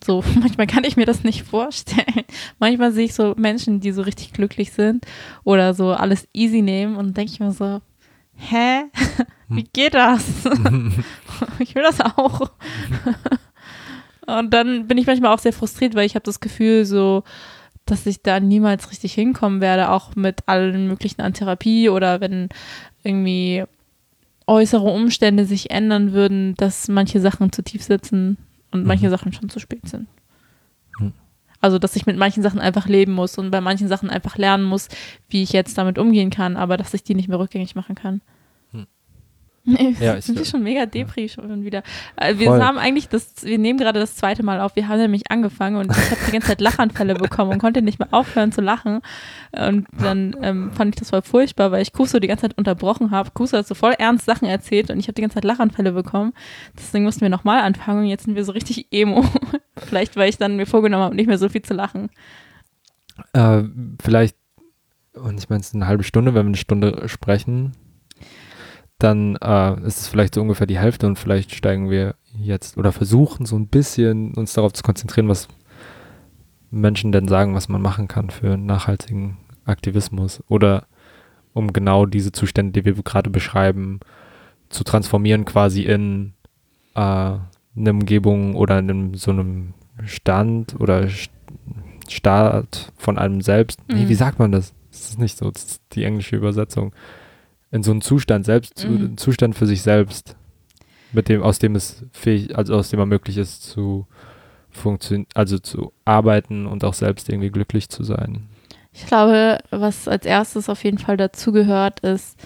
So, manchmal kann ich mir das nicht vorstellen. Manchmal sehe ich so Menschen, die so richtig glücklich sind oder so alles easy nehmen und denke ich mir so, hä? Wie hm. geht das? ich will das auch. Und dann bin ich manchmal auch sehr frustriert, weil ich habe das Gefühl so, dass ich da niemals richtig hinkommen werde, auch mit allen möglichen an Therapie oder wenn irgendwie äußere Umstände sich ändern würden, dass manche Sachen zu tief sitzen und mhm. manche Sachen schon zu spät sind. Mhm. Also, dass ich mit manchen Sachen einfach leben muss und bei manchen Sachen einfach lernen muss, wie ich jetzt damit umgehen kann, aber dass ich die nicht mehr rückgängig machen kann. Nee, ja, sind wir schon mega Depri schon wieder. Äh, wir Voll. haben eigentlich das, wir nehmen gerade das zweite Mal auf. Wir haben nämlich angefangen und ich habe die ganze Zeit Lachanfälle bekommen und konnte nicht mehr aufhören zu lachen. Und dann ähm, fand ich das voll furchtbar, weil ich Kuso die ganze Zeit unterbrochen habe. Kuso hat so voll ernst Sachen erzählt und ich habe die ganze Zeit Lachanfälle bekommen. Deswegen mussten wir nochmal anfangen und jetzt sind wir so richtig emo. vielleicht, weil ich dann mir vorgenommen habe, nicht mehr so viel zu lachen. Äh, vielleicht, und ich meine, es ist eine halbe Stunde, wenn wir eine Stunde sprechen dann äh, ist es vielleicht so ungefähr die Hälfte und vielleicht steigen wir jetzt oder versuchen so ein bisschen uns darauf zu konzentrieren, was Menschen denn sagen, was man machen kann für nachhaltigen Aktivismus oder um genau diese Zustände, die wir gerade beschreiben, zu transformieren quasi in äh, eine Umgebung oder einem, so einem Stand oder Start von einem selbst. Mhm. Nee, wie sagt man das? Das ist nicht so, das ist die englische Übersetzung. In so einen Zustand selbst, mhm. Zustand für sich selbst, mit dem, aus dem es fähig, also aus dem man möglich ist zu funktionieren, also zu arbeiten und auch selbst irgendwie glücklich zu sein. Ich glaube, was als erstes auf jeden Fall dazugehört, ist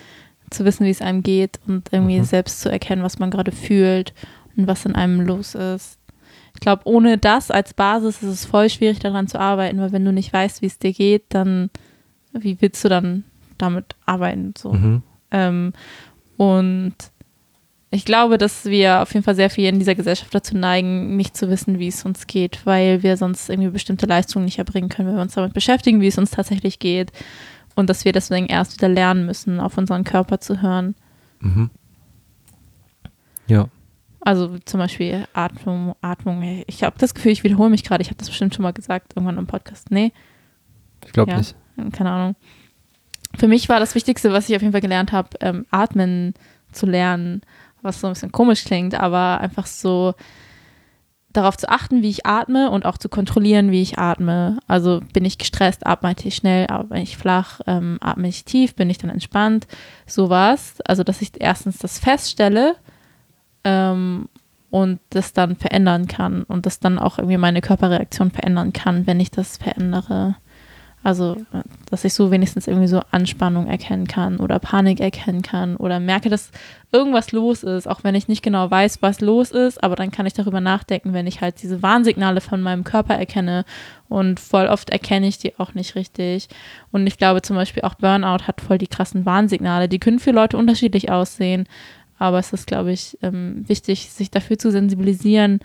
zu wissen, wie es einem geht und irgendwie mhm. selbst zu erkennen, was man gerade fühlt und was in einem los ist. Ich glaube, ohne das als Basis ist es voll schwierig daran zu arbeiten, weil wenn du nicht weißt, wie es dir geht, dann wie willst du dann damit arbeiten? So. Mhm. Ähm, und ich glaube, dass wir auf jeden Fall sehr viel in dieser Gesellschaft dazu neigen, nicht zu wissen, wie es uns geht, weil wir sonst irgendwie bestimmte Leistungen nicht erbringen können, wenn wir uns damit beschäftigen, wie es uns tatsächlich geht. Und dass wir deswegen erst wieder lernen müssen, auf unseren Körper zu hören. Mhm. Ja. Also zum Beispiel Atmung, Atmung. Ich habe das Gefühl, ich wiederhole mich gerade. Ich habe das bestimmt schon mal gesagt, irgendwann im Podcast. Nee. Ich glaube ja, nicht. Keine Ahnung. Für mich war das Wichtigste, was ich auf jeden Fall gelernt habe, ähm, atmen zu lernen was so ein bisschen komisch klingt, aber einfach so darauf zu achten, wie ich atme und auch zu kontrollieren, wie ich atme. Also bin ich gestresst, atme ich schnell, atme ich flach, ähm, atme ich tief, bin ich dann entspannt, sowas. Also dass ich erstens das feststelle ähm, und das dann verändern kann und das dann auch irgendwie meine Körperreaktion verändern kann, wenn ich das verändere. Also, dass ich so wenigstens irgendwie so Anspannung erkennen kann oder Panik erkennen kann oder merke, dass irgendwas los ist, auch wenn ich nicht genau weiß, was los ist, aber dann kann ich darüber nachdenken, wenn ich halt diese Warnsignale von meinem Körper erkenne und voll oft erkenne ich die auch nicht richtig. Und ich glaube zum Beispiel auch Burnout hat voll die krassen Warnsignale. Die können für Leute unterschiedlich aussehen, aber es ist, glaube ich, ähm, wichtig, sich dafür zu sensibilisieren,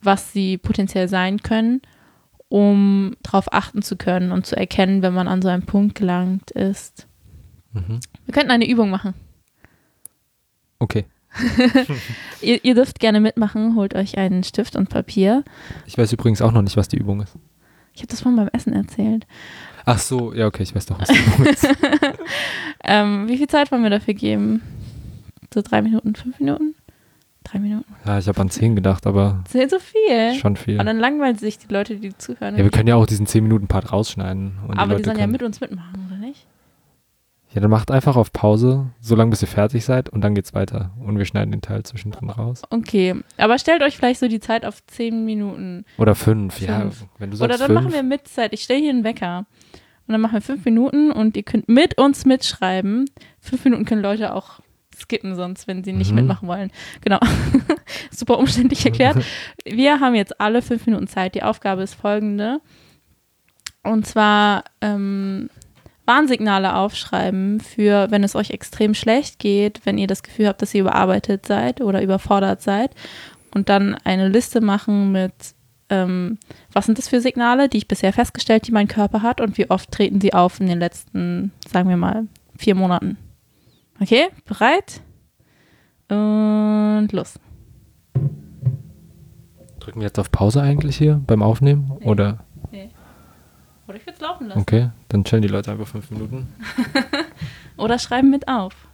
was sie potenziell sein können um darauf achten zu können und zu erkennen, wenn man an so einen Punkt gelangt ist. Mhm. Wir könnten eine Übung machen. Okay. ihr, ihr, dürft gerne mitmachen, holt euch einen Stift und Papier. Ich weiß übrigens auch noch nicht, was die Übung ist. Ich habe das vorhin beim Essen erzählt. Ach so, ja, okay, ich weiß doch, was die Übung ist. ähm, wie viel Zeit wollen wir dafür geben? So drei Minuten, fünf Minuten? Drei Minuten. Ja, ich habe an zehn gedacht, aber. Zehn so viel. Schon viel. Und dann langweilen sich die Leute, die zuhören. Ja, wir können ja auch diesen zehn Minuten Part rausschneiden. aber die, die sollen ja mit uns mitmachen, oder nicht? Ja, dann macht einfach auf Pause, solange bis ihr fertig seid und dann geht's weiter. Und wir schneiden den Teil zwischendrin raus. Okay, aber stellt euch vielleicht so die Zeit auf zehn Minuten. Oder fünf, fünf. ja. Wenn du sagst Oder dann fünf. machen wir mit Zeit. Ich stelle hier einen Wecker. Und dann machen wir fünf Minuten und ihr könnt mit uns mitschreiben. Fünf Minuten können Leute auch skippen sonst, wenn sie nicht mhm. mitmachen wollen. Genau. Super umständlich erklärt. Wir haben jetzt alle fünf Minuten Zeit. Die Aufgabe ist folgende. Und zwar ähm, Warnsignale aufschreiben für, wenn es euch extrem schlecht geht, wenn ihr das Gefühl habt, dass ihr überarbeitet seid oder überfordert seid. Und dann eine Liste machen mit, ähm, was sind das für Signale, die ich bisher festgestellt, die mein Körper hat und wie oft treten sie auf in den letzten, sagen wir mal, vier Monaten. Okay, bereit? Und los. Drücken wir jetzt auf Pause eigentlich hier beim Aufnehmen? Nee. Oder? Nee. Oder ich würde es laufen lassen. Okay, dann chillen die Leute einfach fünf Minuten. Oder schreiben mit auf.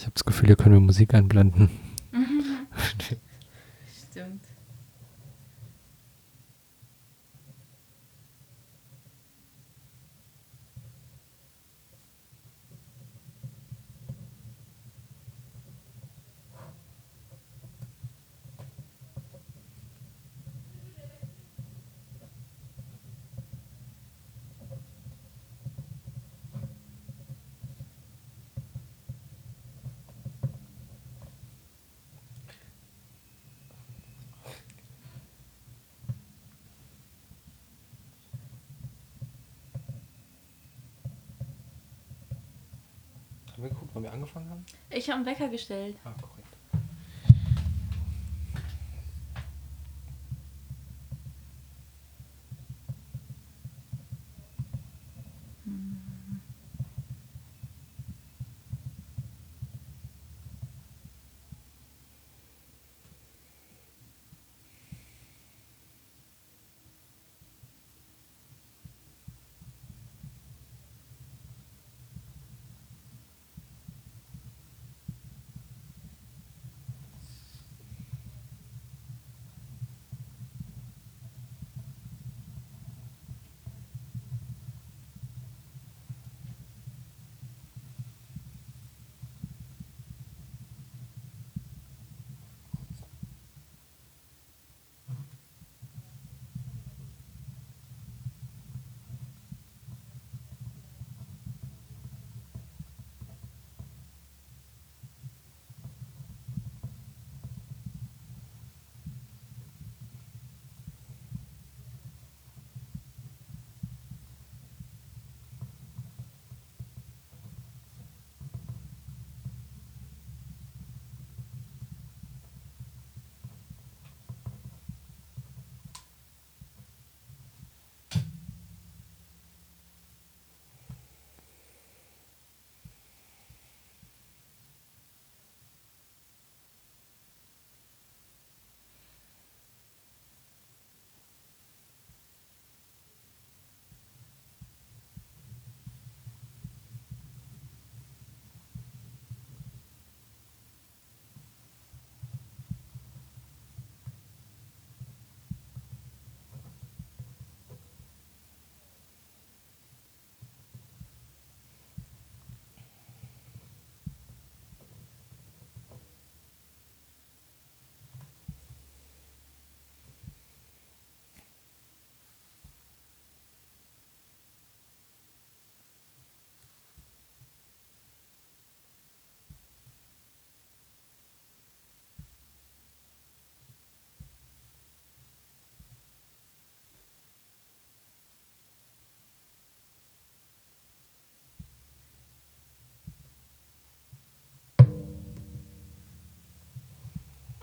Ich habe das Gefühl, hier können wir Musik einblenden. Angefangen haben? Ich habe einen Wecker gestellt. Ah,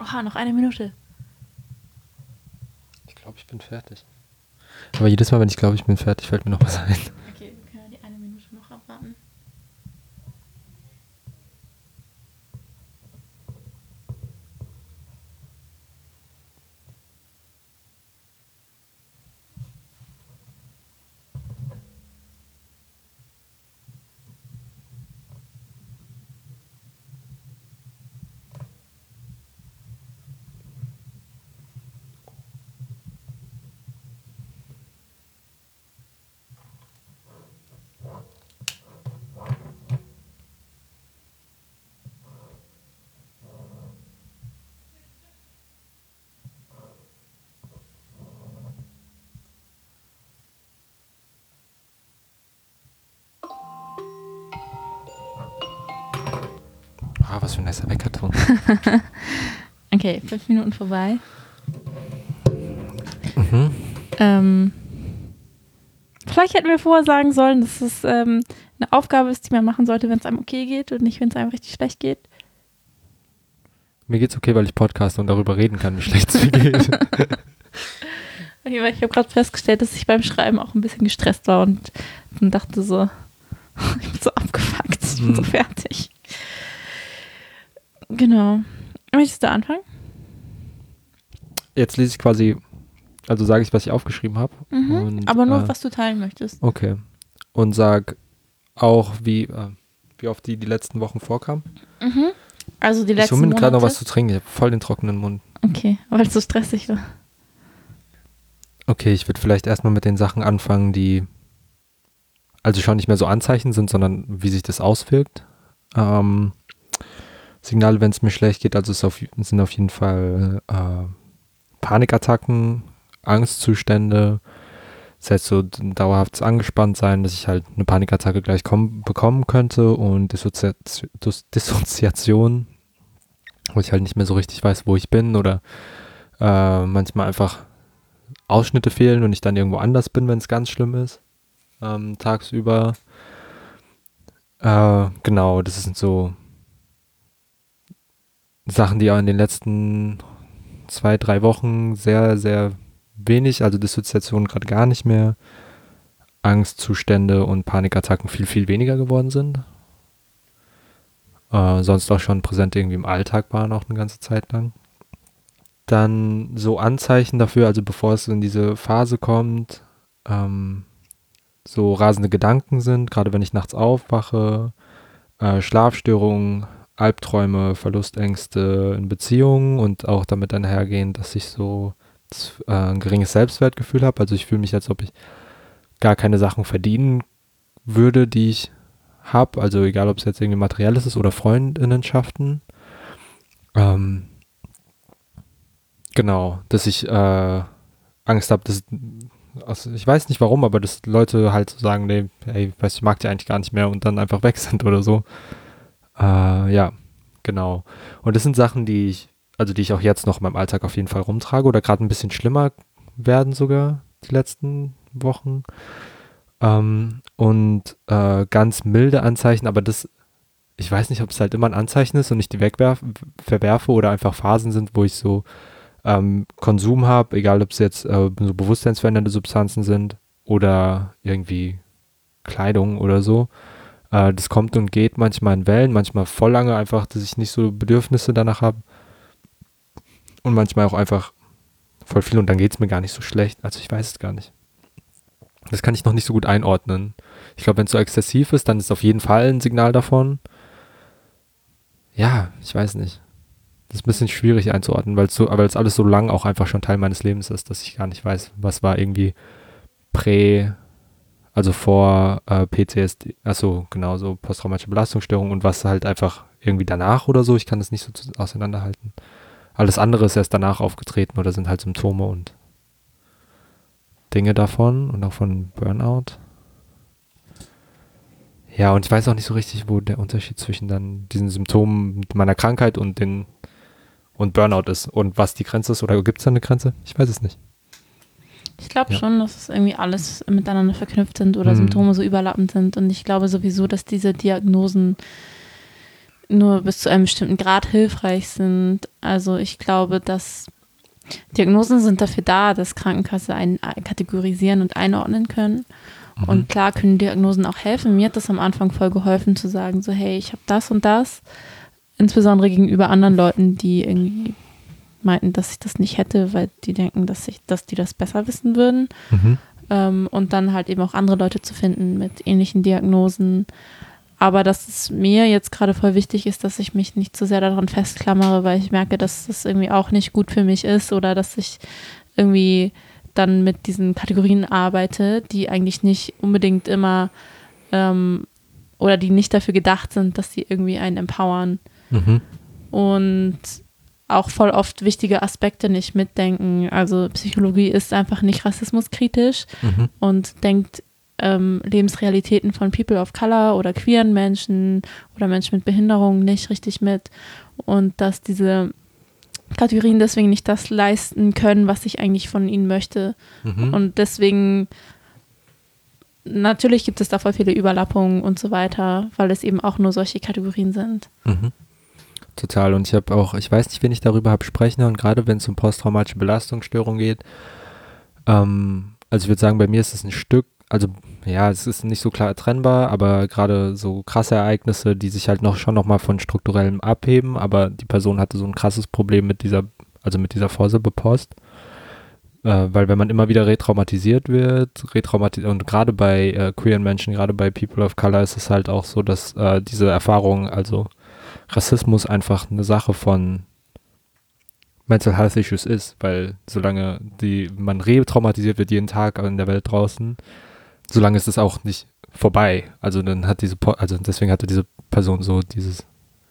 Oha, noch eine Minute. Ich glaube, ich bin fertig. Aber jedes Mal, wenn ich glaube, ich bin fertig, fällt mir noch was ein. Okay, wir können ja die eine Minute noch abwarten. Ah, was für ein nicer Weckerton. Okay, fünf Minuten vorbei. mhm. Ähm, vielleicht hätten wir vorher sagen sollen, dass es ähm, eine Aufgabe ist, die man machen sollte, wenn es einem okay geht und nicht, wenn es einem richtig schlecht geht. Mir geht's okay, weil ich podcast und darüber reden kann, wie schlecht es mir geht. Okay, weil ich habe gerade festgestellt, dass ich beim Schreiben auch ein bisschen gestresst war und dann dachte so, ich bin so abgefuckt, ich bin so Mhm. fertig. Genau. Möchtest du anfangen? Jetzt lese ich quasi, also sage ich, was ich aufgeschrieben habe. Mhm. Und, Aber nur, äh, was du teilen möchtest. Okay. Und sag auch, wie, äh, wie oft die die letzten Wochen vorkam. Mhm. Also die Ich letzten hole mir gerade noch was zu trinken. Ich habe voll den trockenen Mund. Okay, weil es so stressig war. Okay, ich würde vielleicht erstmal mit den Sachen anfangen, die also schon nicht mehr so Anzeichen sind, sondern wie sich das auswirkt. Ähm, Signale, wenn es mir schlecht geht, also es auf, sind auf jeden Fall äh, Panikattacken, Angstzustände, das heißt so dauerhaftes Angespanntsein, dass ich halt eine Panikattacke gleich kommen, bekommen könnte. Und Dissozi Dis Dissoziation, wo ich halt nicht mehr so richtig weiß, wo ich bin oder äh, manchmal einfach Ausschnitte fehlen und ich dann irgendwo anders bin, wenn es ganz schlimm ist, ähm, tagsüber. Äh, genau, das sind so Sachen, die auch in den letzten zwei, drei Wochen sehr, sehr wenig, also Dissoziation gerade gar nicht mehr, Angstzustände und Panikattacken viel, viel weniger geworden sind. Äh, sonst auch schon präsent irgendwie im Alltag waren, auch eine ganze Zeit lang. Dann so Anzeichen dafür, also bevor es in diese Phase kommt, ähm, so rasende Gedanken sind, gerade wenn ich nachts aufwache, äh, Schlafstörungen, Albträume, Verlustängste in Beziehungen und auch damit einhergehen, dass ich so äh, ein geringes Selbstwertgefühl habe. Also ich fühle mich, als ob ich gar keine Sachen verdienen würde, die ich habe. Also egal, ob es jetzt irgendwie materielles ist oder Freundinnenschaften. Ähm, genau, dass ich äh, Angst habe, dass also ich weiß nicht warum, aber dass Leute halt so sagen, nee, ey, ich mag die eigentlich gar nicht mehr und dann einfach weg sind oder so. Äh, ja, genau. Und das sind Sachen, die ich, also die ich auch jetzt noch in meinem Alltag auf jeden Fall rumtrage oder gerade ein bisschen schlimmer werden sogar die letzten Wochen. Ähm, und äh, ganz milde Anzeichen, aber das, ich weiß nicht, ob es halt immer ein Anzeichen ist und ich die wegverwerfe oder einfach Phasen sind, wo ich so ähm, Konsum habe, egal ob es jetzt äh, so bewusstseinsverändernde Substanzen sind oder irgendwie Kleidung oder so. Äh, das kommt und geht manchmal in Wellen, manchmal voll lange einfach, dass ich nicht so Bedürfnisse danach habe. Und manchmal auch einfach voll viel und dann geht es mir gar nicht so schlecht. Also ich weiß es gar nicht. Das kann ich noch nicht so gut einordnen. Ich glaube, wenn es so exzessiv ist, dann ist auf jeden Fall ein Signal davon. Ja, ich weiß nicht. Das ist ein bisschen schwierig einzuordnen, weil es so, weil es alles so lang auch einfach schon Teil meines Lebens ist, dass ich gar nicht weiß, was war irgendwie prä, also vor äh, PTSD, achso, genau, so posttraumatische Belastungsstörung und was halt einfach irgendwie danach oder so. Ich kann das nicht so auseinanderhalten. Alles andere ist erst danach aufgetreten oder sind halt Symptome und Dinge davon und auch von Burnout. Ja, und ich weiß auch nicht so richtig, wo der Unterschied zwischen dann diesen Symptomen meiner Krankheit und den und Burnout ist und was die Grenze ist oder gibt es da eine Grenze? Ich weiß es nicht. Ich glaube ja. schon, dass es irgendwie alles miteinander verknüpft sind oder hm. Symptome so überlappend sind. Und ich glaube sowieso, dass diese Diagnosen nur bis zu einem bestimmten Grad hilfreich sind. Also ich glaube, dass Diagnosen sind dafür da, dass Krankenkasse ein, kategorisieren und einordnen können. Mhm. Und klar können Diagnosen auch helfen. Mir hat das am Anfang voll geholfen zu sagen, so hey, ich habe das und das insbesondere gegenüber anderen Leuten, die irgendwie meinten, dass ich das nicht hätte, weil die denken, dass ich, dass die das besser wissen würden. Mhm. Ähm, und dann halt eben auch andere Leute zu finden mit ähnlichen Diagnosen. Aber dass es mir jetzt gerade voll wichtig ist, dass ich mich nicht zu sehr daran festklammere, weil ich merke, dass das irgendwie auch nicht gut für mich ist oder dass ich irgendwie dann mit diesen Kategorien arbeite, die eigentlich nicht unbedingt immer ähm, oder die nicht dafür gedacht sind, dass sie irgendwie einen empowern. Mhm. Und auch voll oft wichtige Aspekte nicht mitdenken. Also Psychologie ist einfach nicht rassismuskritisch mhm. und denkt ähm, Lebensrealitäten von People of Color oder queeren Menschen oder Menschen mit Behinderungen nicht richtig mit. Und dass diese Kategorien deswegen nicht das leisten können, was ich eigentlich von ihnen möchte. Mhm. Und deswegen natürlich gibt es da voll viele Überlappungen und so weiter, weil es eben auch nur solche Kategorien sind. Mhm. Total. Und ich habe auch, ich weiß nicht, wen ich darüber habe sprechen und gerade wenn es um posttraumatische Belastungsstörung geht, ähm, also ich würde sagen, bei mir ist es ein Stück, also ja, es ist nicht so klar trennbar, aber gerade so krasse Ereignisse, die sich halt noch schon nochmal von strukturellem abheben, aber die Person hatte so ein krasses Problem mit dieser, also mit dieser Vorsorgepost. Äh, weil wenn man immer wieder retraumatisiert wird, retraumatisiert, und gerade bei äh, queeren Menschen, gerade bei People of Color ist es halt auch so, dass äh, diese Erfahrung, also Rassismus einfach eine Sache von Mental Health Issues ist, weil solange die, man retraumatisiert wird jeden Tag in der Welt draußen, solange ist es auch nicht vorbei. Also dann hat diese, also deswegen hatte diese Person so dieses,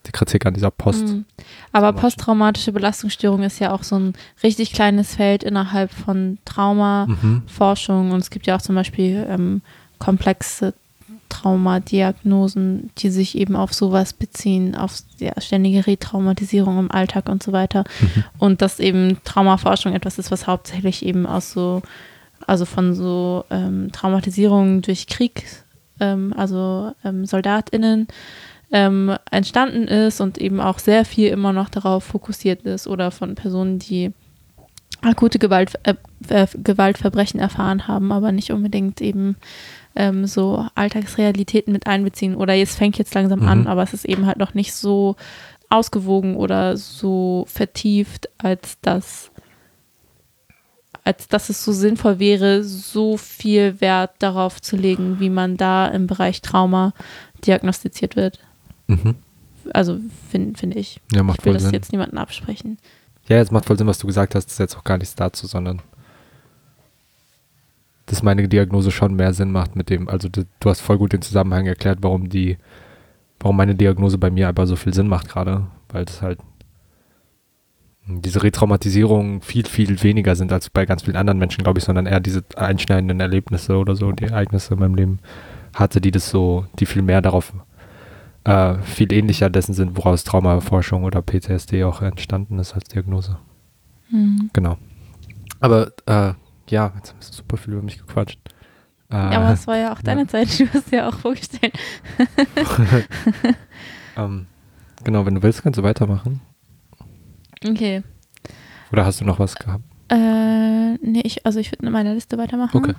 die Kritik an dieser Post. Mhm. Aber posttraumatische Belastungsstörung ist ja auch so ein richtig kleines Feld innerhalb von Traumaforschung mhm. und es gibt ja auch zum Beispiel ähm, komplexe Traumadiagnosen, die sich eben auf sowas beziehen, auf ja, ständige Retraumatisierung im Alltag und so weiter. Mhm. Und dass eben Traumaforschung etwas ist, was hauptsächlich eben aus so, also von so ähm, Traumatisierungen durch Krieg ähm, also ähm, SoldatInnen, ähm, entstanden ist und eben auch sehr viel immer noch darauf fokussiert ist oder von Personen, die akute Gewalt, äh, äh, Gewaltverbrechen erfahren haben, aber nicht unbedingt eben ähm, so Alltagsrealitäten mit einbeziehen. Oder jetzt fängt jetzt langsam mhm. an, aber es ist eben halt noch nicht so ausgewogen oder so vertieft, als dass als dass es so sinnvoll wäre, so viel Wert darauf zu legen, wie man da im Bereich Trauma diagnostiziert wird. Mhm. Also finde find ich. Ja, macht ich will das Sinn. jetzt niemanden absprechen. Ja, es macht voll Sinn, was du gesagt hast. Das ist jetzt auch gar nichts dazu, sondern dass meine Diagnose schon mehr Sinn macht mit dem, also du, hast voll gut den Zusammenhang erklärt, warum die, warum meine Diagnose bei mir einfach so viel Sinn macht gerade, weil es halt diese Retraumatisierungen viel, viel weniger sind als bei ganz vielen anderen Menschen, glaube ich, sondern eher diese einschneidenden Erlebnisse oder so, die Ereignisse in meinem Leben hatte, die das so, die viel mehr darauf, äh, viel ähnlicher dessen sind, woraus Traumaforschung oder PTSD auch entstanden ist als Diagnose. Mhm. Genau. Aber äh, ja, jetzt haben wir super viel über mich gequatscht. Äh, ja, aber es war ja auch deine ja. Zeit, du hast ja auch vorgestellt. ähm, genau, wenn du willst, kannst du weitermachen. Okay. Oder hast du noch was gehabt? Äh, nee, ich, also ich würde in meiner Liste weitermachen. Okay.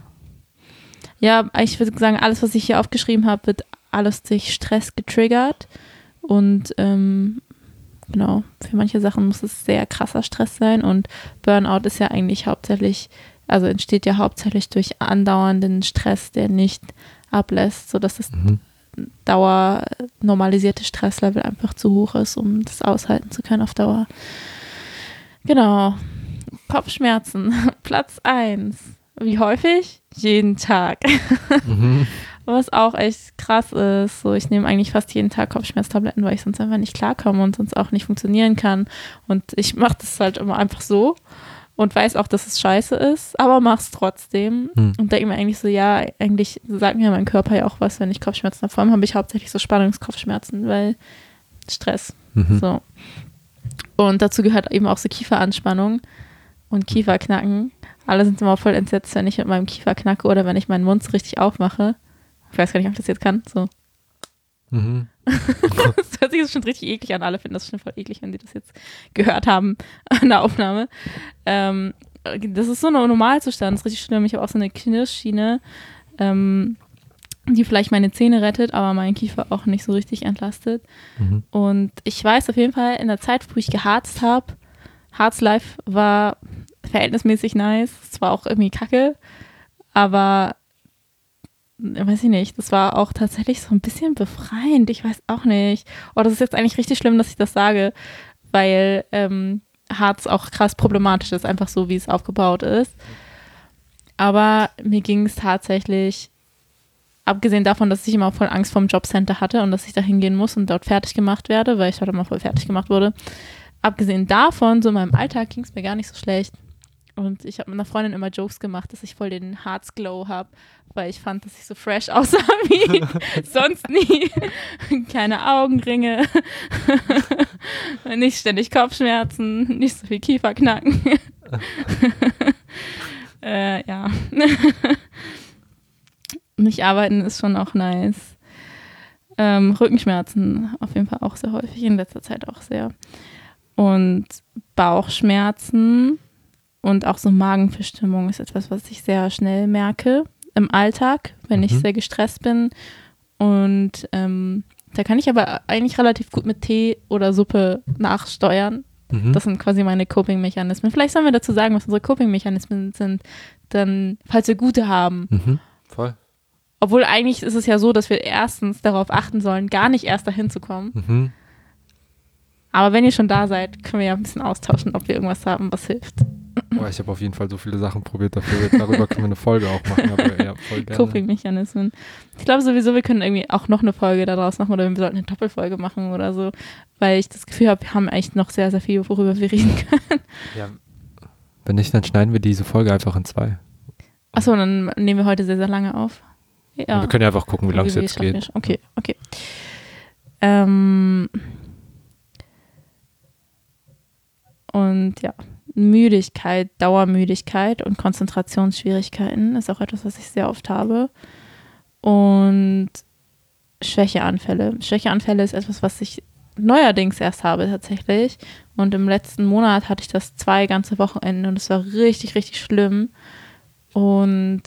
Ja, ich würde sagen, alles, was ich hier aufgeschrieben habe, wird alles durch Stress getriggert. Und ähm, genau, für manche Sachen muss es sehr krasser Stress sein. Und Burnout ist ja eigentlich hauptsächlich, also entsteht ja hauptsächlich durch andauernden Stress, der nicht ablässt, sodass das mhm. Dauer normalisierte Stresslevel einfach zu hoch ist, um das aushalten zu können auf Dauer. Genau. Kopfschmerzen, Platz 1. Wie häufig? Jeden Tag. Mhm. Was auch echt krass ist. So, ich nehme eigentlich fast jeden Tag Kopfschmerztabletten, weil ich sonst einfach nicht klarkomme und sonst auch nicht funktionieren kann. Und ich mache das halt immer einfach so und weiß auch, dass es scheiße ist, aber mach's trotzdem. Hm. Und denke mir eigentlich so, ja, eigentlich sagt mir mein Körper ja auch was, wenn ich Kopfschmerzen habe. Vor allem habe ich hauptsächlich so Spannungskopfschmerzen, weil Stress. Mhm. So. Und dazu gehört eben auch so Kieferanspannung und Kieferknacken. Alle sind immer voll entsetzt, wenn ich mit meinem Kiefer knacke oder wenn ich meinen Mund richtig aufmache. Ich weiß gar nicht, ob ich das jetzt kann. So. Mhm. das hört sich jetzt schon richtig eklig an. Alle finden das schon voll eklig, wenn die das jetzt gehört haben an der Aufnahme. Ähm, das ist so ein Normalzustand, das ist richtig schlimm. Ich habe auch so eine Knirschschiene, ähm, die vielleicht meine Zähne rettet, aber meinen Kiefer auch nicht so richtig entlastet. Mhm. Und ich weiß auf jeden Fall, in der Zeit, wo ich geharzt habe, Harz Life war verhältnismäßig nice. Es war auch irgendwie kacke, aber weiß ich nicht, das war auch tatsächlich so ein bisschen befreiend. Ich weiß auch nicht. Oh, das ist jetzt eigentlich richtig schlimm, dass ich das sage, weil ähm, Harz auch krass problematisch ist, einfach so, wie es aufgebaut ist. Aber mir ging es tatsächlich, abgesehen davon, dass ich immer voll Angst vom Jobcenter hatte und dass ich da hingehen muss und dort fertig gemacht werde, weil ich dort immer voll fertig gemacht wurde. Abgesehen davon, so in meinem Alltag ging es mir gar nicht so schlecht. Und ich habe mit einer Freundin immer Jokes gemacht, dass ich voll den Heartsglow habe, weil ich fand, dass ich so fresh aussah wie sonst nie. Keine Augenringe, nicht ständig Kopfschmerzen, nicht so viel Kieferknacken. äh, ja. nicht arbeiten ist schon auch nice. Ähm, Rückenschmerzen auf jeden Fall auch sehr häufig, in letzter Zeit auch sehr. Und Bauchschmerzen und auch so Magenverstimmung ist etwas, was ich sehr schnell merke im Alltag, wenn mhm. ich sehr gestresst bin. Und ähm, da kann ich aber eigentlich relativ gut mit Tee oder Suppe nachsteuern. Mhm. Das sind quasi meine Coping-Mechanismen. Vielleicht sollen wir dazu sagen, was unsere Coping-Mechanismen sind, dann, falls wir gute haben. Mhm. Voll. Obwohl eigentlich ist es ja so, dass wir erstens darauf achten sollen, gar nicht erst dahin zu kommen. Mhm. Aber wenn ihr schon da seid, können wir ja ein bisschen austauschen, ob wir irgendwas haben, was hilft. Oh, ich habe auf jeden Fall so viele Sachen probiert dafür. Darüber können wir eine Folge auch machen. Aber ja, voll gerne. Coping-Mechanismen. Ich glaube sowieso, wir können irgendwie auch noch eine Folge daraus machen oder wir sollten eine Doppelfolge machen oder so, weil ich das Gefühl habe, wir haben echt noch sehr, sehr viel, worüber wir reden können. Ja. Wenn nicht, dann schneiden wir diese Folge einfach in zwei. Achso, dann nehmen wir heute sehr, sehr lange auf. Ja. wir können ja einfach gucken, wie lange es jetzt geht. Okay, okay. Ähm, und ja, Müdigkeit, Dauermüdigkeit und Konzentrationsschwierigkeiten ist auch etwas, was ich sehr oft habe. und Schwächeanfälle. Schwächeanfälle ist etwas, was ich neuerdings erst habe tatsächlich. Und im letzten Monat hatte ich das zwei ganze Wochenenden und es war richtig, richtig schlimm. Und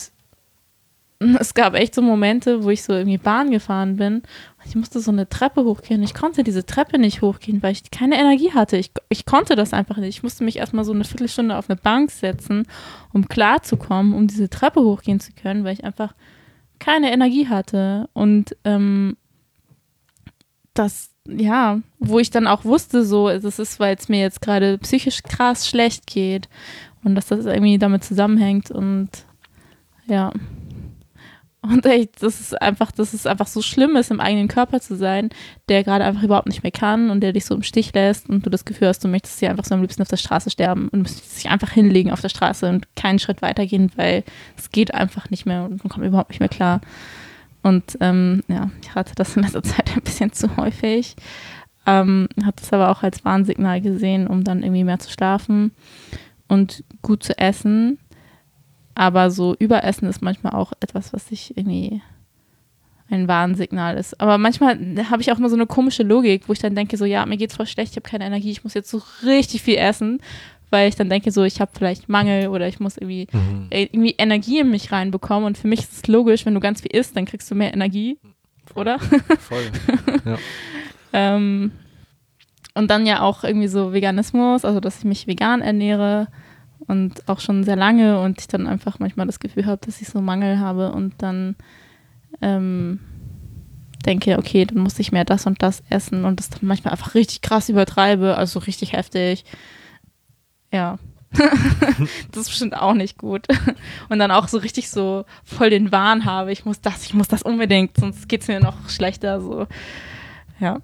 es gab echt so Momente, wo ich so irgendwie Bahn gefahren bin ich musste so eine Treppe hochgehen. Ich konnte diese Treppe nicht hochgehen, weil ich keine Energie hatte. Ich, ich konnte das einfach nicht. Ich musste mich erstmal so eine Viertelstunde auf eine Bank setzen, um klarzukommen, um diese Treppe hochgehen zu können, weil ich einfach keine Energie hatte. Und ähm, das, ja, wo ich dann auch wusste, so, das ist, weil es mir jetzt gerade psychisch krass schlecht geht und dass das irgendwie damit zusammenhängt und ja. Und echt, das ist einfach, das ist einfach so schlimm ist, im eigenen Körper zu sein, der gerade einfach überhaupt nicht mehr kann und der dich so im Stich lässt und du das Gefühl hast, du möchtest hier einfach so am liebsten auf der Straße sterben und müsstest dich einfach hinlegen auf der Straße und keinen Schritt weitergehen, weil es geht einfach nicht mehr und man kommt überhaupt nicht mehr klar. Und ähm, ja, ich hatte das in letzter Zeit ein bisschen zu häufig. Ähm, habe das aber auch als Warnsignal gesehen, um dann irgendwie mehr zu schlafen und gut zu essen. Aber so Überessen ist manchmal auch etwas, was ich irgendwie ein Warnsignal ist. Aber manchmal habe ich auch immer so eine komische Logik, wo ich dann denke, so ja, mir geht's voll schlecht, ich habe keine Energie, ich muss jetzt so richtig viel essen, weil ich dann denke, so ich habe vielleicht Mangel oder ich muss irgendwie, mhm. irgendwie Energie in mich reinbekommen. Und für mich ist es logisch, wenn du ganz viel isst, dann kriegst du mehr Energie, voll. oder? Voll. ja. ähm, und dann ja auch irgendwie so Veganismus, also dass ich mich vegan ernähre und auch schon sehr lange und ich dann einfach manchmal das Gefühl habe, dass ich so Mangel habe und dann ähm, denke, okay, dann muss ich mehr das und das essen und das dann manchmal einfach richtig krass übertreibe, also richtig heftig. Ja. das ist bestimmt auch nicht gut. Und dann auch so richtig so voll den Wahn habe, ich muss das, ich muss das unbedingt, sonst geht es mir noch schlechter. So. Ja.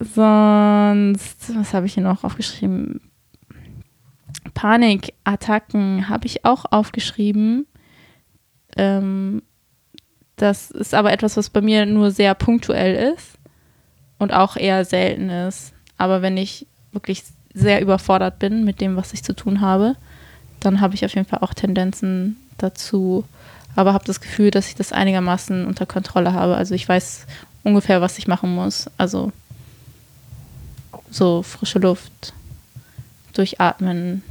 Sonst, was habe ich hier noch aufgeschrieben? Panikattacken habe ich auch aufgeschrieben. Ähm, das ist aber etwas, was bei mir nur sehr punktuell ist und auch eher selten ist. Aber wenn ich wirklich sehr überfordert bin mit dem, was ich zu tun habe, dann habe ich auf jeden Fall auch Tendenzen dazu, aber habe das Gefühl, dass ich das einigermaßen unter Kontrolle habe. Also ich weiß ungefähr, was ich machen muss. Also so frische Luft, durchatmen,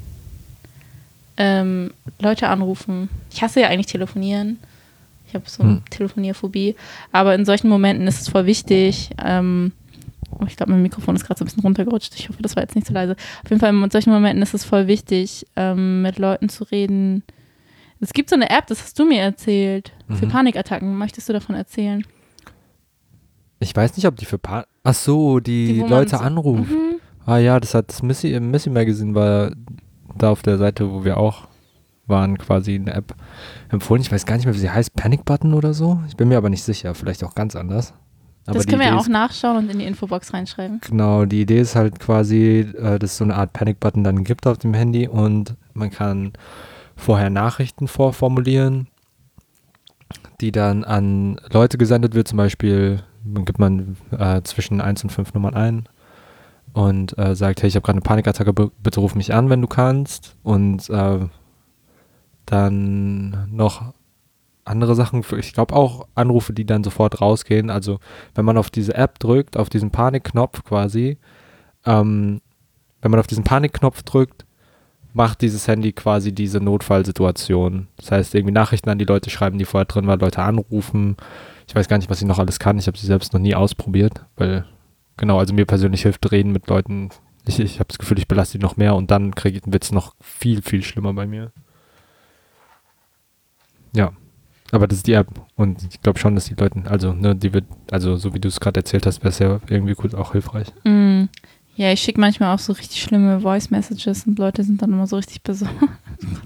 ähm, Leute anrufen. Ich hasse ja eigentlich telefonieren. Ich habe so eine hm. Telefonierphobie. Aber in solchen Momenten ist es voll wichtig. Ähm, oh, ich glaube, mein Mikrofon ist gerade so ein bisschen runtergerutscht. Ich hoffe, das war jetzt nicht so leise. Auf jeden Fall in solchen Momenten ist es voll wichtig, ähm, mit Leuten zu reden. Es gibt so eine App, das hast du mir erzählt, mhm. für Panikattacken. Möchtest du davon erzählen? Ich weiß nicht, ob die für Panik. Ach so, die, die Leute anrufen. Mhm. Ah ja, das hat das Missy, Missy Magazine war da auf der Seite, wo wir auch waren, quasi eine App empfohlen. Ich weiß gar nicht mehr, wie sie heißt. Panic Button oder so? Ich bin mir aber nicht sicher. Vielleicht auch ganz anders. Aber das können wir ja auch nachschauen und in die Infobox reinschreiben. Genau, die Idee ist halt quasi, äh, dass es so eine Art Panic-Button dann gibt auf dem Handy und man kann vorher Nachrichten vorformulieren, die dann an Leute gesendet wird. Zum Beispiel gibt man äh, zwischen 1 und 5 Nummern ein und äh, sagt, hey, ich habe gerade eine Panikattacke, bitte ruf mich an, wenn du kannst. Und äh, dann noch andere Sachen, ich glaube auch Anrufe, die dann sofort rausgehen. Also wenn man auf diese App drückt, auf diesen Panikknopf quasi, ähm, wenn man auf diesen Panikknopf drückt, macht dieses Handy quasi diese Notfallsituation. Das heißt, irgendwie Nachrichten an die Leute schreiben, die vorher drin waren, Leute anrufen. Ich weiß gar nicht, was sie noch alles kann. Ich habe sie selbst noch nie ausprobiert, weil genau, also mir persönlich hilft Reden mit Leuten. Ich, ich habe das Gefühl, ich belaste die noch mehr und dann wird es noch viel, viel schlimmer bei mir. Ja, aber das ist die App und ich glaube schon, dass die Leute, also ne, die wird, also so wie du es gerade erzählt hast, wäre es ja irgendwie gut auch hilfreich. Mm. Ja, ich schicke manchmal auch so richtig schlimme Voice-Messages und Leute sind dann immer so richtig besorgt.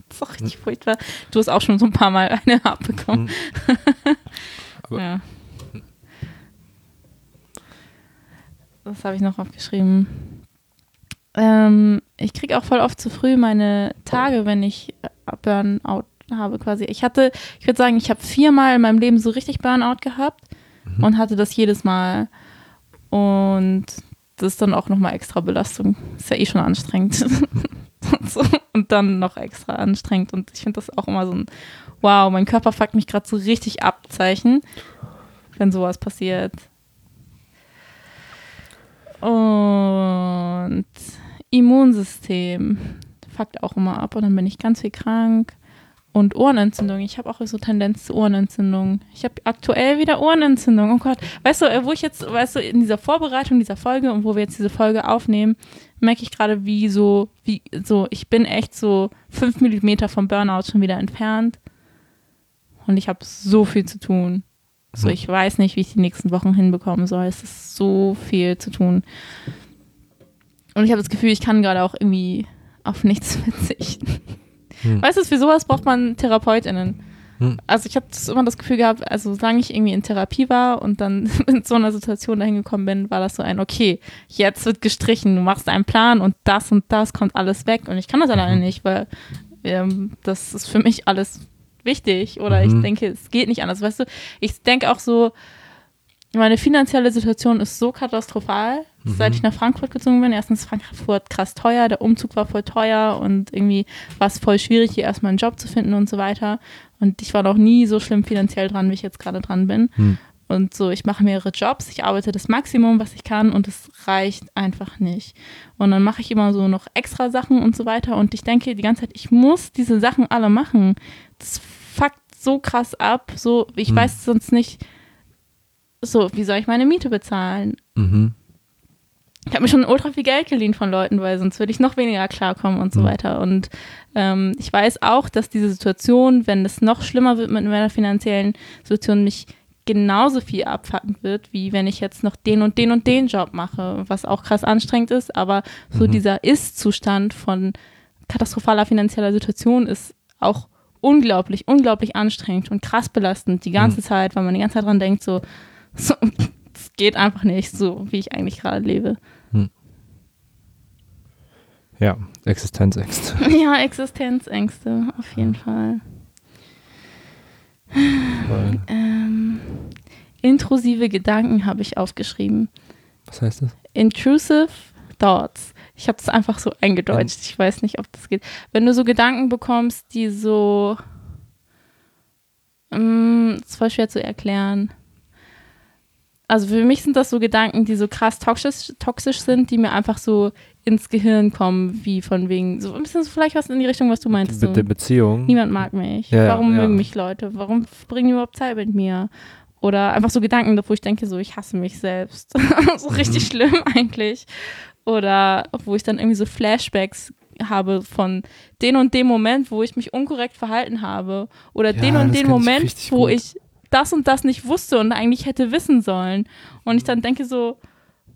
das ist auch richtig furchtbar. Du hast auch schon so ein paar Mal eine abbekommen. Mhm. ja. Was habe ich noch aufgeschrieben? Ähm, ich kriege auch voll oft zu früh meine Tage, wenn ich Burnout habe quasi. Ich hatte, ich würde sagen, ich habe viermal in meinem Leben so richtig Burnout gehabt mhm. und hatte das jedes Mal. Und das ist dann auch nochmal extra Belastung. Ist ja eh schon anstrengend. und, so, und dann noch extra anstrengend. Und ich finde das auch immer so ein, wow, mein Körper fuckt mich gerade so richtig ab, Zeichen, wenn sowas passiert. Und Immunsystem fuckt auch immer ab und dann bin ich ganz viel krank. Und Ohrenentzündung. Ich habe auch so Tendenz zu Ohrenentzündung. Ich habe aktuell wieder Ohrenentzündung. Oh Gott. Weißt du, wo ich jetzt, weißt du, in dieser Vorbereitung dieser Folge und wo wir jetzt diese Folge aufnehmen, merke ich gerade, wie so, wie so, ich bin echt so fünf Millimeter vom Burnout schon wieder entfernt. Und ich habe so viel zu tun. So, ich weiß nicht, wie ich die nächsten Wochen hinbekommen soll. Es ist so viel zu tun. Und ich habe das Gefühl, ich kann gerade auch irgendwie auf nichts verzichten. Hm. Weißt du, für sowas braucht man TherapeutInnen. Hm. Also ich habe immer das Gefühl gehabt, also solange ich irgendwie in Therapie war und dann in so einer Situation dahin gekommen bin, war das so ein, okay, jetzt wird gestrichen, du machst einen Plan und das und das kommt alles weg. Und ich kann das alleine mhm. nicht, weil ähm, das ist für mich alles wichtig oder mhm. ich denke, es geht nicht anders. Weißt du, ich denke auch so, meine finanzielle Situation ist so katastrophal, mhm. seit ich nach Frankfurt gezogen bin. Erstens ist Frankfurt krass teuer, der Umzug war voll teuer und irgendwie war es voll schwierig, hier erstmal einen Job zu finden und so weiter. Und ich war noch nie so schlimm finanziell dran, wie ich jetzt gerade dran bin. Mhm. Und so, ich mache mehrere Jobs, ich arbeite das Maximum, was ich kann und es reicht einfach nicht. Und dann mache ich immer so noch extra Sachen und so weiter. Und ich denke die ganze Zeit, ich muss diese Sachen alle machen. Das fuckt so krass ab. So, ich mhm. weiß sonst nicht, so, wie soll ich meine Miete bezahlen? Mhm. Ich habe mir schon ultra viel Geld geliehen von Leuten, weil sonst würde ich noch weniger klarkommen und so mhm. weiter. Und ähm, ich weiß auch, dass diese Situation, wenn es noch schlimmer wird mit meiner finanziellen Situation, mich genauso viel abfacken wird, wie wenn ich jetzt noch den und den und den Job mache, was auch krass anstrengend ist. Aber so mhm. dieser Ist-Zustand von katastrophaler finanzieller Situation ist auch unglaublich, unglaublich anstrengend und krass belastend die ganze mhm. Zeit, weil man die ganze Zeit dran denkt, so, so es geht einfach nicht so, wie ich eigentlich gerade lebe. Hm. Ja, Existenzängste. Ja, Existenzängste, auf jeden ja. Fall. Ähm, intrusive Gedanken habe ich aufgeschrieben. Was heißt das? Intrusive Thoughts. Ich habe es einfach so eingedeutscht. Ich weiß nicht, ob das geht. Wenn du so Gedanken bekommst, die so. Mm, ist voll schwer zu erklären also für mich sind das so Gedanken, die so krass toxisch, toxisch sind, die mir einfach so ins Gehirn kommen, wie von wegen, so ein bisschen so vielleicht was in die Richtung, was du meinst. Mit so. der Beziehung. Niemand mag mich. Ja, Warum ja. mögen mich Leute? Warum bringen die überhaupt Zeit mit mir? Oder einfach so Gedanken, wo ich denke, so, ich hasse mich selbst. so richtig mhm. schlimm eigentlich. Oder wo ich dann irgendwie so Flashbacks habe von den und dem Moment, wo ich mich unkorrekt verhalten habe. Oder ja, den und den Moment, wo gut. ich das und das nicht wusste und eigentlich hätte wissen sollen. Und ich dann denke so,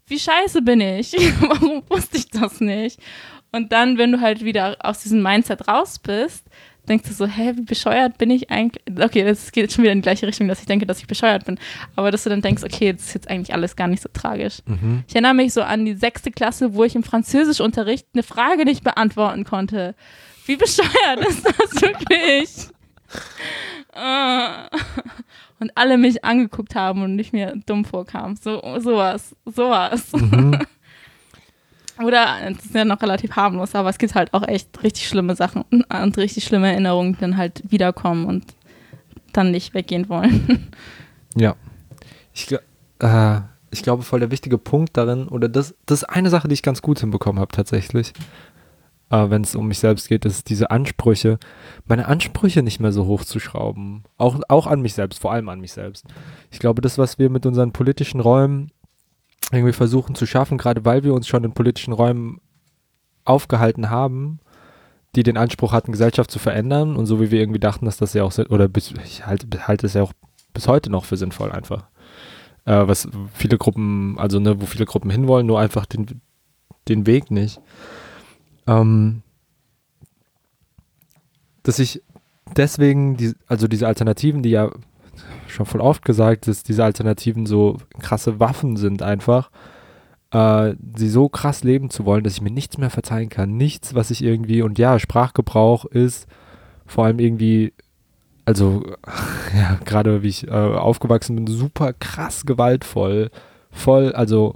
wie scheiße bin ich? Warum wusste ich das nicht? Und dann, wenn du halt wieder aus diesem Mindset raus bist, denkst du so, hä, wie bescheuert bin ich eigentlich? Okay, das geht schon wieder in die gleiche Richtung, dass ich denke, dass ich bescheuert bin. Aber dass du dann denkst, okay, das ist jetzt eigentlich alles gar nicht so tragisch. Mhm. Ich erinnere mich so an die sechste Klasse, wo ich im Französischunterricht eine Frage nicht beantworten konnte. Wie bescheuert ist das wirklich? Ah und alle mich angeguckt haben und nicht mir dumm vorkam. So, sowas, sowas. Mhm. Oder, das ist ja noch relativ harmlos, aber es gibt halt auch echt richtig schlimme Sachen und richtig schlimme Erinnerungen, die dann halt wiederkommen und dann nicht weggehen wollen. Ja. Ich, äh, ich glaube, voll der wichtige Punkt darin, oder das, das ist eine Sache, die ich ganz gut hinbekommen habe tatsächlich, äh, wenn es um mich selbst geht, ist diese Ansprüche, meine Ansprüche nicht mehr so hoch zu schrauben. Auch, auch an mich selbst, vor allem an mich selbst. Ich glaube, das, was wir mit unseren politischen Räumen irgendwie versuchen zu schaffen, gerade weil wir uns schon in politischen Räumen aufgehalten haben, die den Anspruch hatten, Gesellschaft zu verändern und so wie wir irgendwie dachten, dass das ja auch, oder bis, ich halte, halte es ja auch bis heute noch für sinnvoll einfach. Äh, was viele Gruppen, also ne, wo viele Gruppen hinwollen, nur einfach den, den Weg nicht ähm, dass ich deswegen, die, also diese Alternativen, die ja schon voll oft gesagt ist, diese Alternativen so krasse Waffen sind einfach, äh, sie so krass leben zu wollen, dass ich mir nichts mehr verzeihen kann. Nichts, was ich irgendwie, und ja, Sprachgebrauch ist vor allem irgendwie, also ja, gerade wie ich äh, aufgewachsen bin, super krass gewaltvoll, voll, also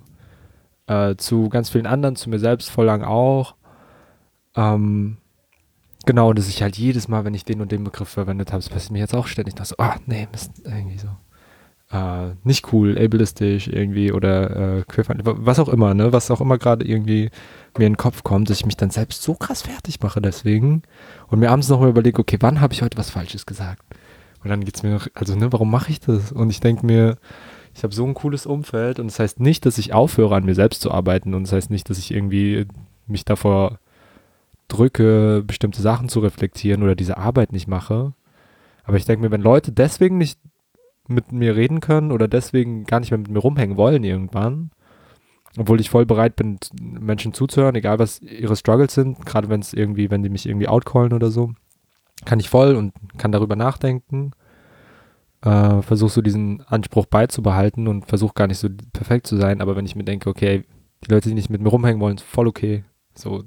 äh, zu ganz vielen anderen, zu mir selbst voll lang auch Ähm, genau, dass ich halt jedes Mal, wenn ich den und den Begriff verwendet habe, das passiert mir jetzt auch ständig, dass so, ah, nee, Mist, irgendwie so. Äh, nicht cool, ableistisch irgendwie oder äh, queerfeindlich, was auch immer, ne, was auch immer gerade irgendwie mir in den Kopf kommt, dass ich mich dann selbst so krass fertig mache deswegen und mir abends nochmal überlege, okay, wann habe ich heute was Falsches gesagt? Und dann geht es mir noch, also ne, warum mache ich das? Und ich denke mir, ich habe so ein cooles Umfeld und das heißt nicht, dass ich aufhöre, an mir selbst zu arbeiten und das heißt nicht, dass ich irgendwie mich davor drücke, bestimmte Sachen zu reflektieren oder diese Arbeit nicht mache. Aber ich denke mir, wenn Leute deswegen nicht mit mir reden können oder deswegen gar nicht mehr mit mir rumhängen wollen irgendwann, obwohl ich voll bereit bin, Menschen zuzuhören, egal was ihre Struggles sind, gerade wenn es irgendwie, wenn die mich irgendwie outcallen oder so, kann ich voll und kann darüber nachdenken äh, versuche so diesen Anspruch beizubehalten und versuche gar nicht so perfekt zu sein, aber wenn ich mir denke, okay, die Leute, die nicht mit mir rumhängen wollen, ist voll okay. So,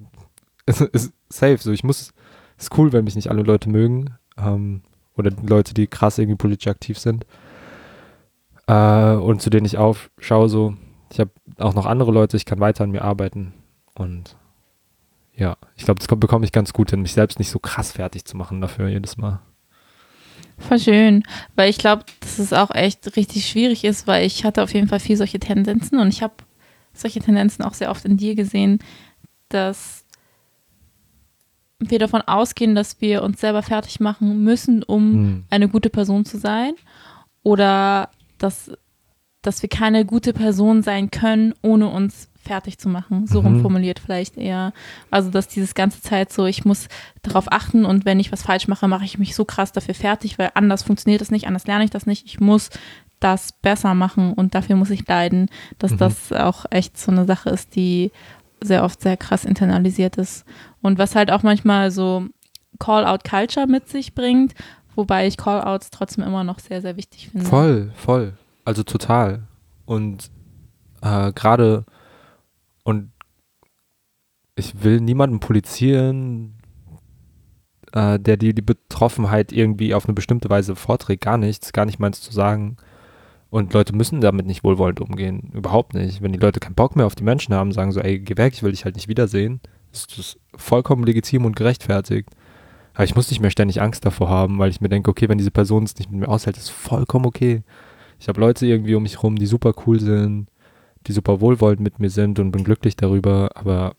ist, ist safe. So, ich muss, ist cool, wenn mich nicht alle Leute mögen. Ähm, oder Leute, die krass irgendwie politisch aktiv sind. Äh, und zu denen ich aufschaue, so, ich habe auch noch andere Leute, ich kann weiter an mir arbeiten. Und ja, ich glaube, das bekomme ich ganz gut hin, mich selbst nicht so krass fertig zu machen dafür jedes Mal. Voll schön, weil ich glaube, dass es auch echt richtig schwierig ist, weil ich hatte auf jeden Fall viel solche Tendenzen und ich habe solche Tendenzen auch sehr oft in dir gesehen, dass wir davon ausgehen, dass wir uns selber fertig machen müssen, um mhm. eine gute Person zu sein oder dass, dass wir keine gute Person sein können, ohne uns fertig zu machen. So mhm. rumformuliert vielleicht eher. Also, dass dieses ganze Zeit so, ich muss darauf achten und wenn ich was falsch mache, mache ich mich so krass dafür fertig, weil anders funktioniert das nicht, anders lerne ich das nicht. Ich muss das besser machen und dafür muss ich leiden, dass mhm. das auch echt so eine Sache ist, die sehr oft sehr krass internalisiert ist. Und was halt auch manchmal so Call-out-Culture mit sich bringt, wobei ich Call-outs trotzdem immer noch sehr, sehr wichtig finde. Voll, voll. Also total. Und äh, gerade und ich will niemanden polizieren, äh, der die, die Betroffenheit irgendwie auf eine bestimmte Weise vorträgt. Gar nichts, gar nicht meins zu sagen. Und Leute müssen damit nicht wohlwollend umgehen. Überhaupt nicht. Wenn die Leute keinen Bock mehr auf die Menschen haben, sagen so, ey, geh weg, ich will dich halt nicht wiedersehen, ist das vollkommen legitim und gerechtfertigt. Aber ich muss nicht mehr ständig Angst davor haben, weil ich mir denke, okay, wenn diese Person es nicht mit mir aushält, ist vollkommen okay. Ich habe Leute irgendwie um mich rum, die super cool sind, die super wohlwollend mit mir sind und bin glücklich darüber, aber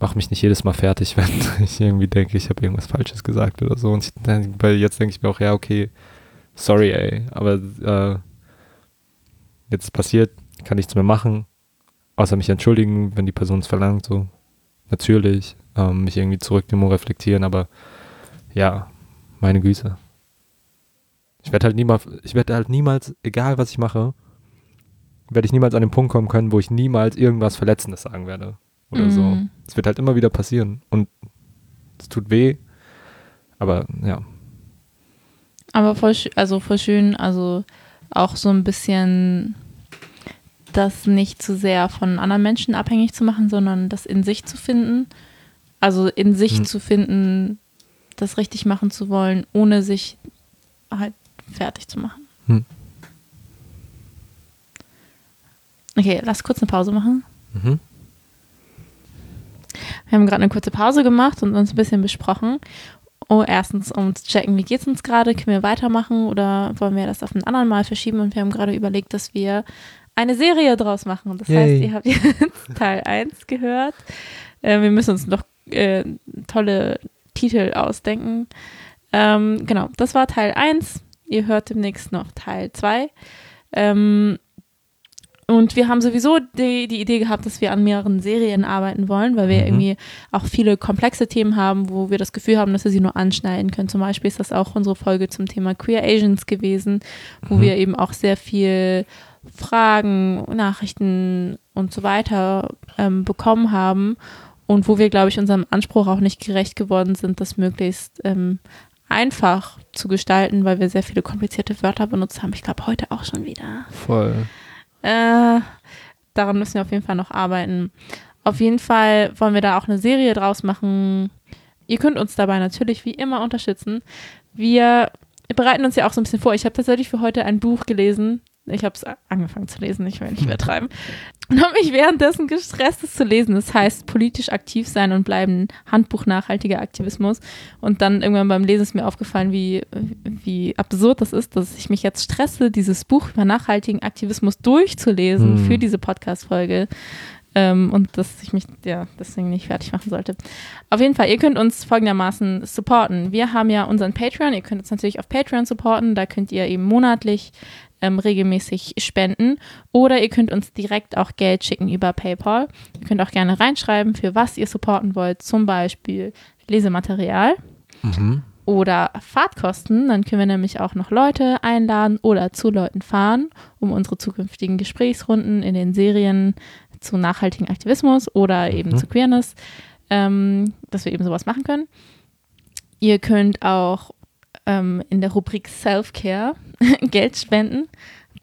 mach mich nicht jedes Mal fertig, wenn ich irgendwie denke, ich habe irgendwas Falsches gesagt oder so. Und ich, weil jetzt denke ich mir auch, ja, okay, sorry, ey, aber äh, jetzt ist passiert, kann nichts mehr machen, außer mich entschuldigen, wenn die Person es verlangt, so. Natürlich, ähm, mich irgendwie zurücknehmen und reflektieren, aber ja, meine Güte. Ich werde halt niemals, ich werde halt niemals, egal was ich mache, werde ich niemals an den Punkt kommen können, wo ich niemals irgendwas Verletzendes sagen werde. Oder mm. so. Mhm. Es wird halt immer wieder passieren. Und es tut weh. Aber ja. Aber voll, also voll schön, also auch so ein bisschen das nicht zu sehr von anderen Menschen abhängig zu machen, sondern das in sich zu finden. Also in sich hm. zu finden, das richtig machen zu wollen, ohne sich halt fertig zu machen. Hm. Okay, lass kurz eine Pause machen. Mhm. Wir haben gerade eine kurze Pause gemacht und uns ein bisschen besprochen. Oh, erstens, um zu checken, wie geht es uns gerade? Können wir weitermachen oder wollen wir das auf einen anderen Mal verschieben? Und wir haben gerade überlegt, dass wir eine Serie draus machen. Das Yay. heißt, ihr habt jetzt Teil 1 gehört. Äh, wir müssen uns noch äh, tolle Titel ausdenken. Ähm, genau, das war Teil 1. Ihr hört demnächst noch Teil 2. Ähm, und wir haben sowieso die, die Idee gehabt, dass wir an mehreren Serien arbeiten wollen, weil wir mhm. irgendwie auch viele komplexe Themen haben, wo wir das Gefühl haben, dass wir sie nur anschneiden können. Zum Beispiel ist das auch unsere Folge zum Thema Queer Asians gewesen, wo mhm. wir eben auch sehr viel Fragen, Nachrichten und so weiter ähm, bekommen haben und wo wir, glaube ich, unserem Anspruch auch nicht gerecht geworden sind, das möglichst ähm, einfach zu gestalten, weil wir sehr viele komplizierte Wörter benutzt haben. Ich glaube, heute auch schon wieder. Voll. Äh, daran müssen wir auf jeden Fall noch arbeiten. Auf jeden Fall wollen wir da auch eine Serie draus machen. Ihr könnt uns dabei natürlich wie immer unterstützen. Wir bereiten uns ja auch so ein bisschen vor. Ich habe tatsächlich für heute ein Buch gelesen, Ich habe es angefangen zu lesen, ich will nicht übertreiben. Und habe mich währenddessen gestresst, es zu lesen. Das heißt, politisch aktiv sein und bleiben, Handbuch nachhaltiger Aktivismus. Und dann irgendwann beim Lesen ist mir aufgefallen, wie, wie absurd das ist, dass ich mich jetzt stresse, dieses Buch über nachhaltigen Aktivismus durchzulesen Hm. für diese Podcast-Folge. Ähm, und dass ich mich ja deswegen nicht fertig machen sollte. Auf jeden Fall, ihr könnt uns folgendermaßen supporten. Wir haben ja unseren Patreon, ihr könnt uns natürlich auf Patreon supporten, da könnt ihr eben monatlich ähm, regelmäßig spenden oder ihr könnt uns direkt auch Geld schicken über PayPal. Ihr könnt auch gerne reinschreiben, für was ihr supporten wollt, zum Beispiel Lesematerial Mhm. oder Fahrtkosten. Dann können wir nämlich auch noch Leute einladen oder zu Leuten fahren, um unsere zukünftigen Gesprächsrunden in den Serien zu nachhaltigen Aktivismus oder eben Mhm. zu Queerness, ähm, dass wir eben sowas machen können. Ihr könnt auch ähm, in der Rubrik Self-Care Geld spenden,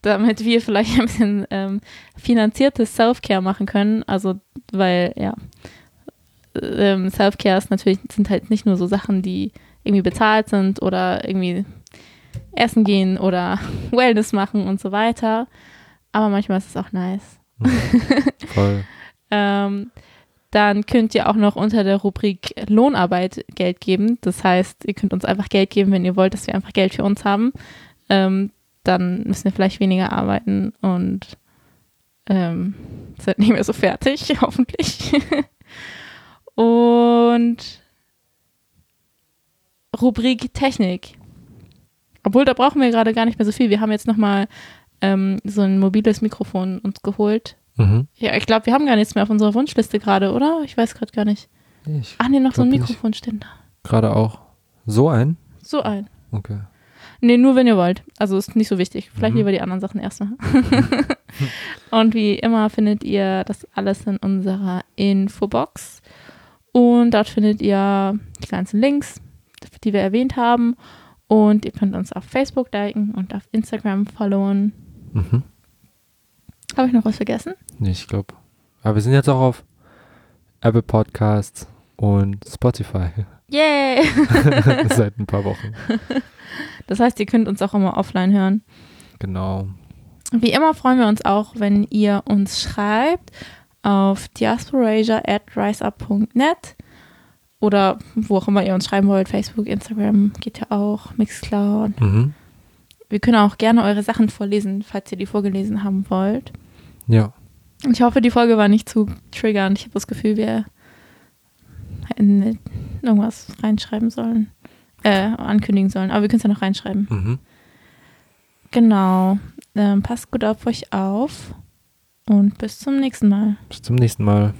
damit wir vielleicht ein bisschen ähm, finanziertes Self-Care machen können. Also, weil, ja, ähm, Self-Care ist natürlich, sind halt nicht nur so Sachen, die irgendwie bezahlt sind oder irgendwie essen gehen oder Wellness machen und so weiter. Aber manchmal ist es auch nice. Voll. Ähm, dann könnt ihr auch noch unter der Rubrik Lohnarbeit Geld geben. Das heißt, ihr könnt uns einfach Geld geben, wenn ihr wollt, dass wir einfach Geld für uns haben. Ähm, dann müssen wir vielleicht weniger arbeiten und ähm, sind nicht mehr so fertig, hoffentlich. und Rubrik Technik. Obwohl, da brauchen wir gerade gar nicht mehr so viel. Wir haben jetzt nochmal ähm, so ein mobiles Mikrofon uns geholt. Mhm. Ja, ich glaube, wir haben gar nichts mehr auf unserer Wunschliste gerade, oder? Ich weiß gerade gar nicht. Ich Ach nee, noch so ein. Mikrofonständer. gerade auch. So ein? So ein. Okay. Nee, nur wenn ihr wollt. Also ist nicht so wichtig. Vielleicht Mhm. lieber die anderen Sachen erstmal. Und wie immer findet ihr das alles in unserer Infobox. Und dort findet ihr die ganzen Links, die wir erwähnt haben. Und ihr könnt uns auf Facebook liken und auf Instagram followen. Mhm. Habe ich noch was vergessen? Nee, ich glaube. Aber wir sind jetzt auch auf Apple Podcasts und Spotify Yay! seit ein paar Wochen. Das heißt, ihr könnt uns auch immer offline hören. Genau. Wie immer freuen wir uns auch, wenn ihr uns schreibt auf diasporasia at riseup.net oder wo auch immer ihr uns schreiben wollt. Facebook, Instagram geht ja auch, Mixcloud. Mhm. Wir können auch gerne eure Sachen vorlesen, falls ihr die vorgelesen haben wollt. Ja. Ich hoffe, die Folge war nicht zu triggernd. Ich habe das Gefühl, wir hätten irgendwas reinschreiben sollen, äh, ankündigen sollen. Aber wir können es ja noch reinschreiben. Mhm. Genau. Ähm, passt gut auf euch auf und bis zum nächsten Mal. Bis zum nächsten Mal.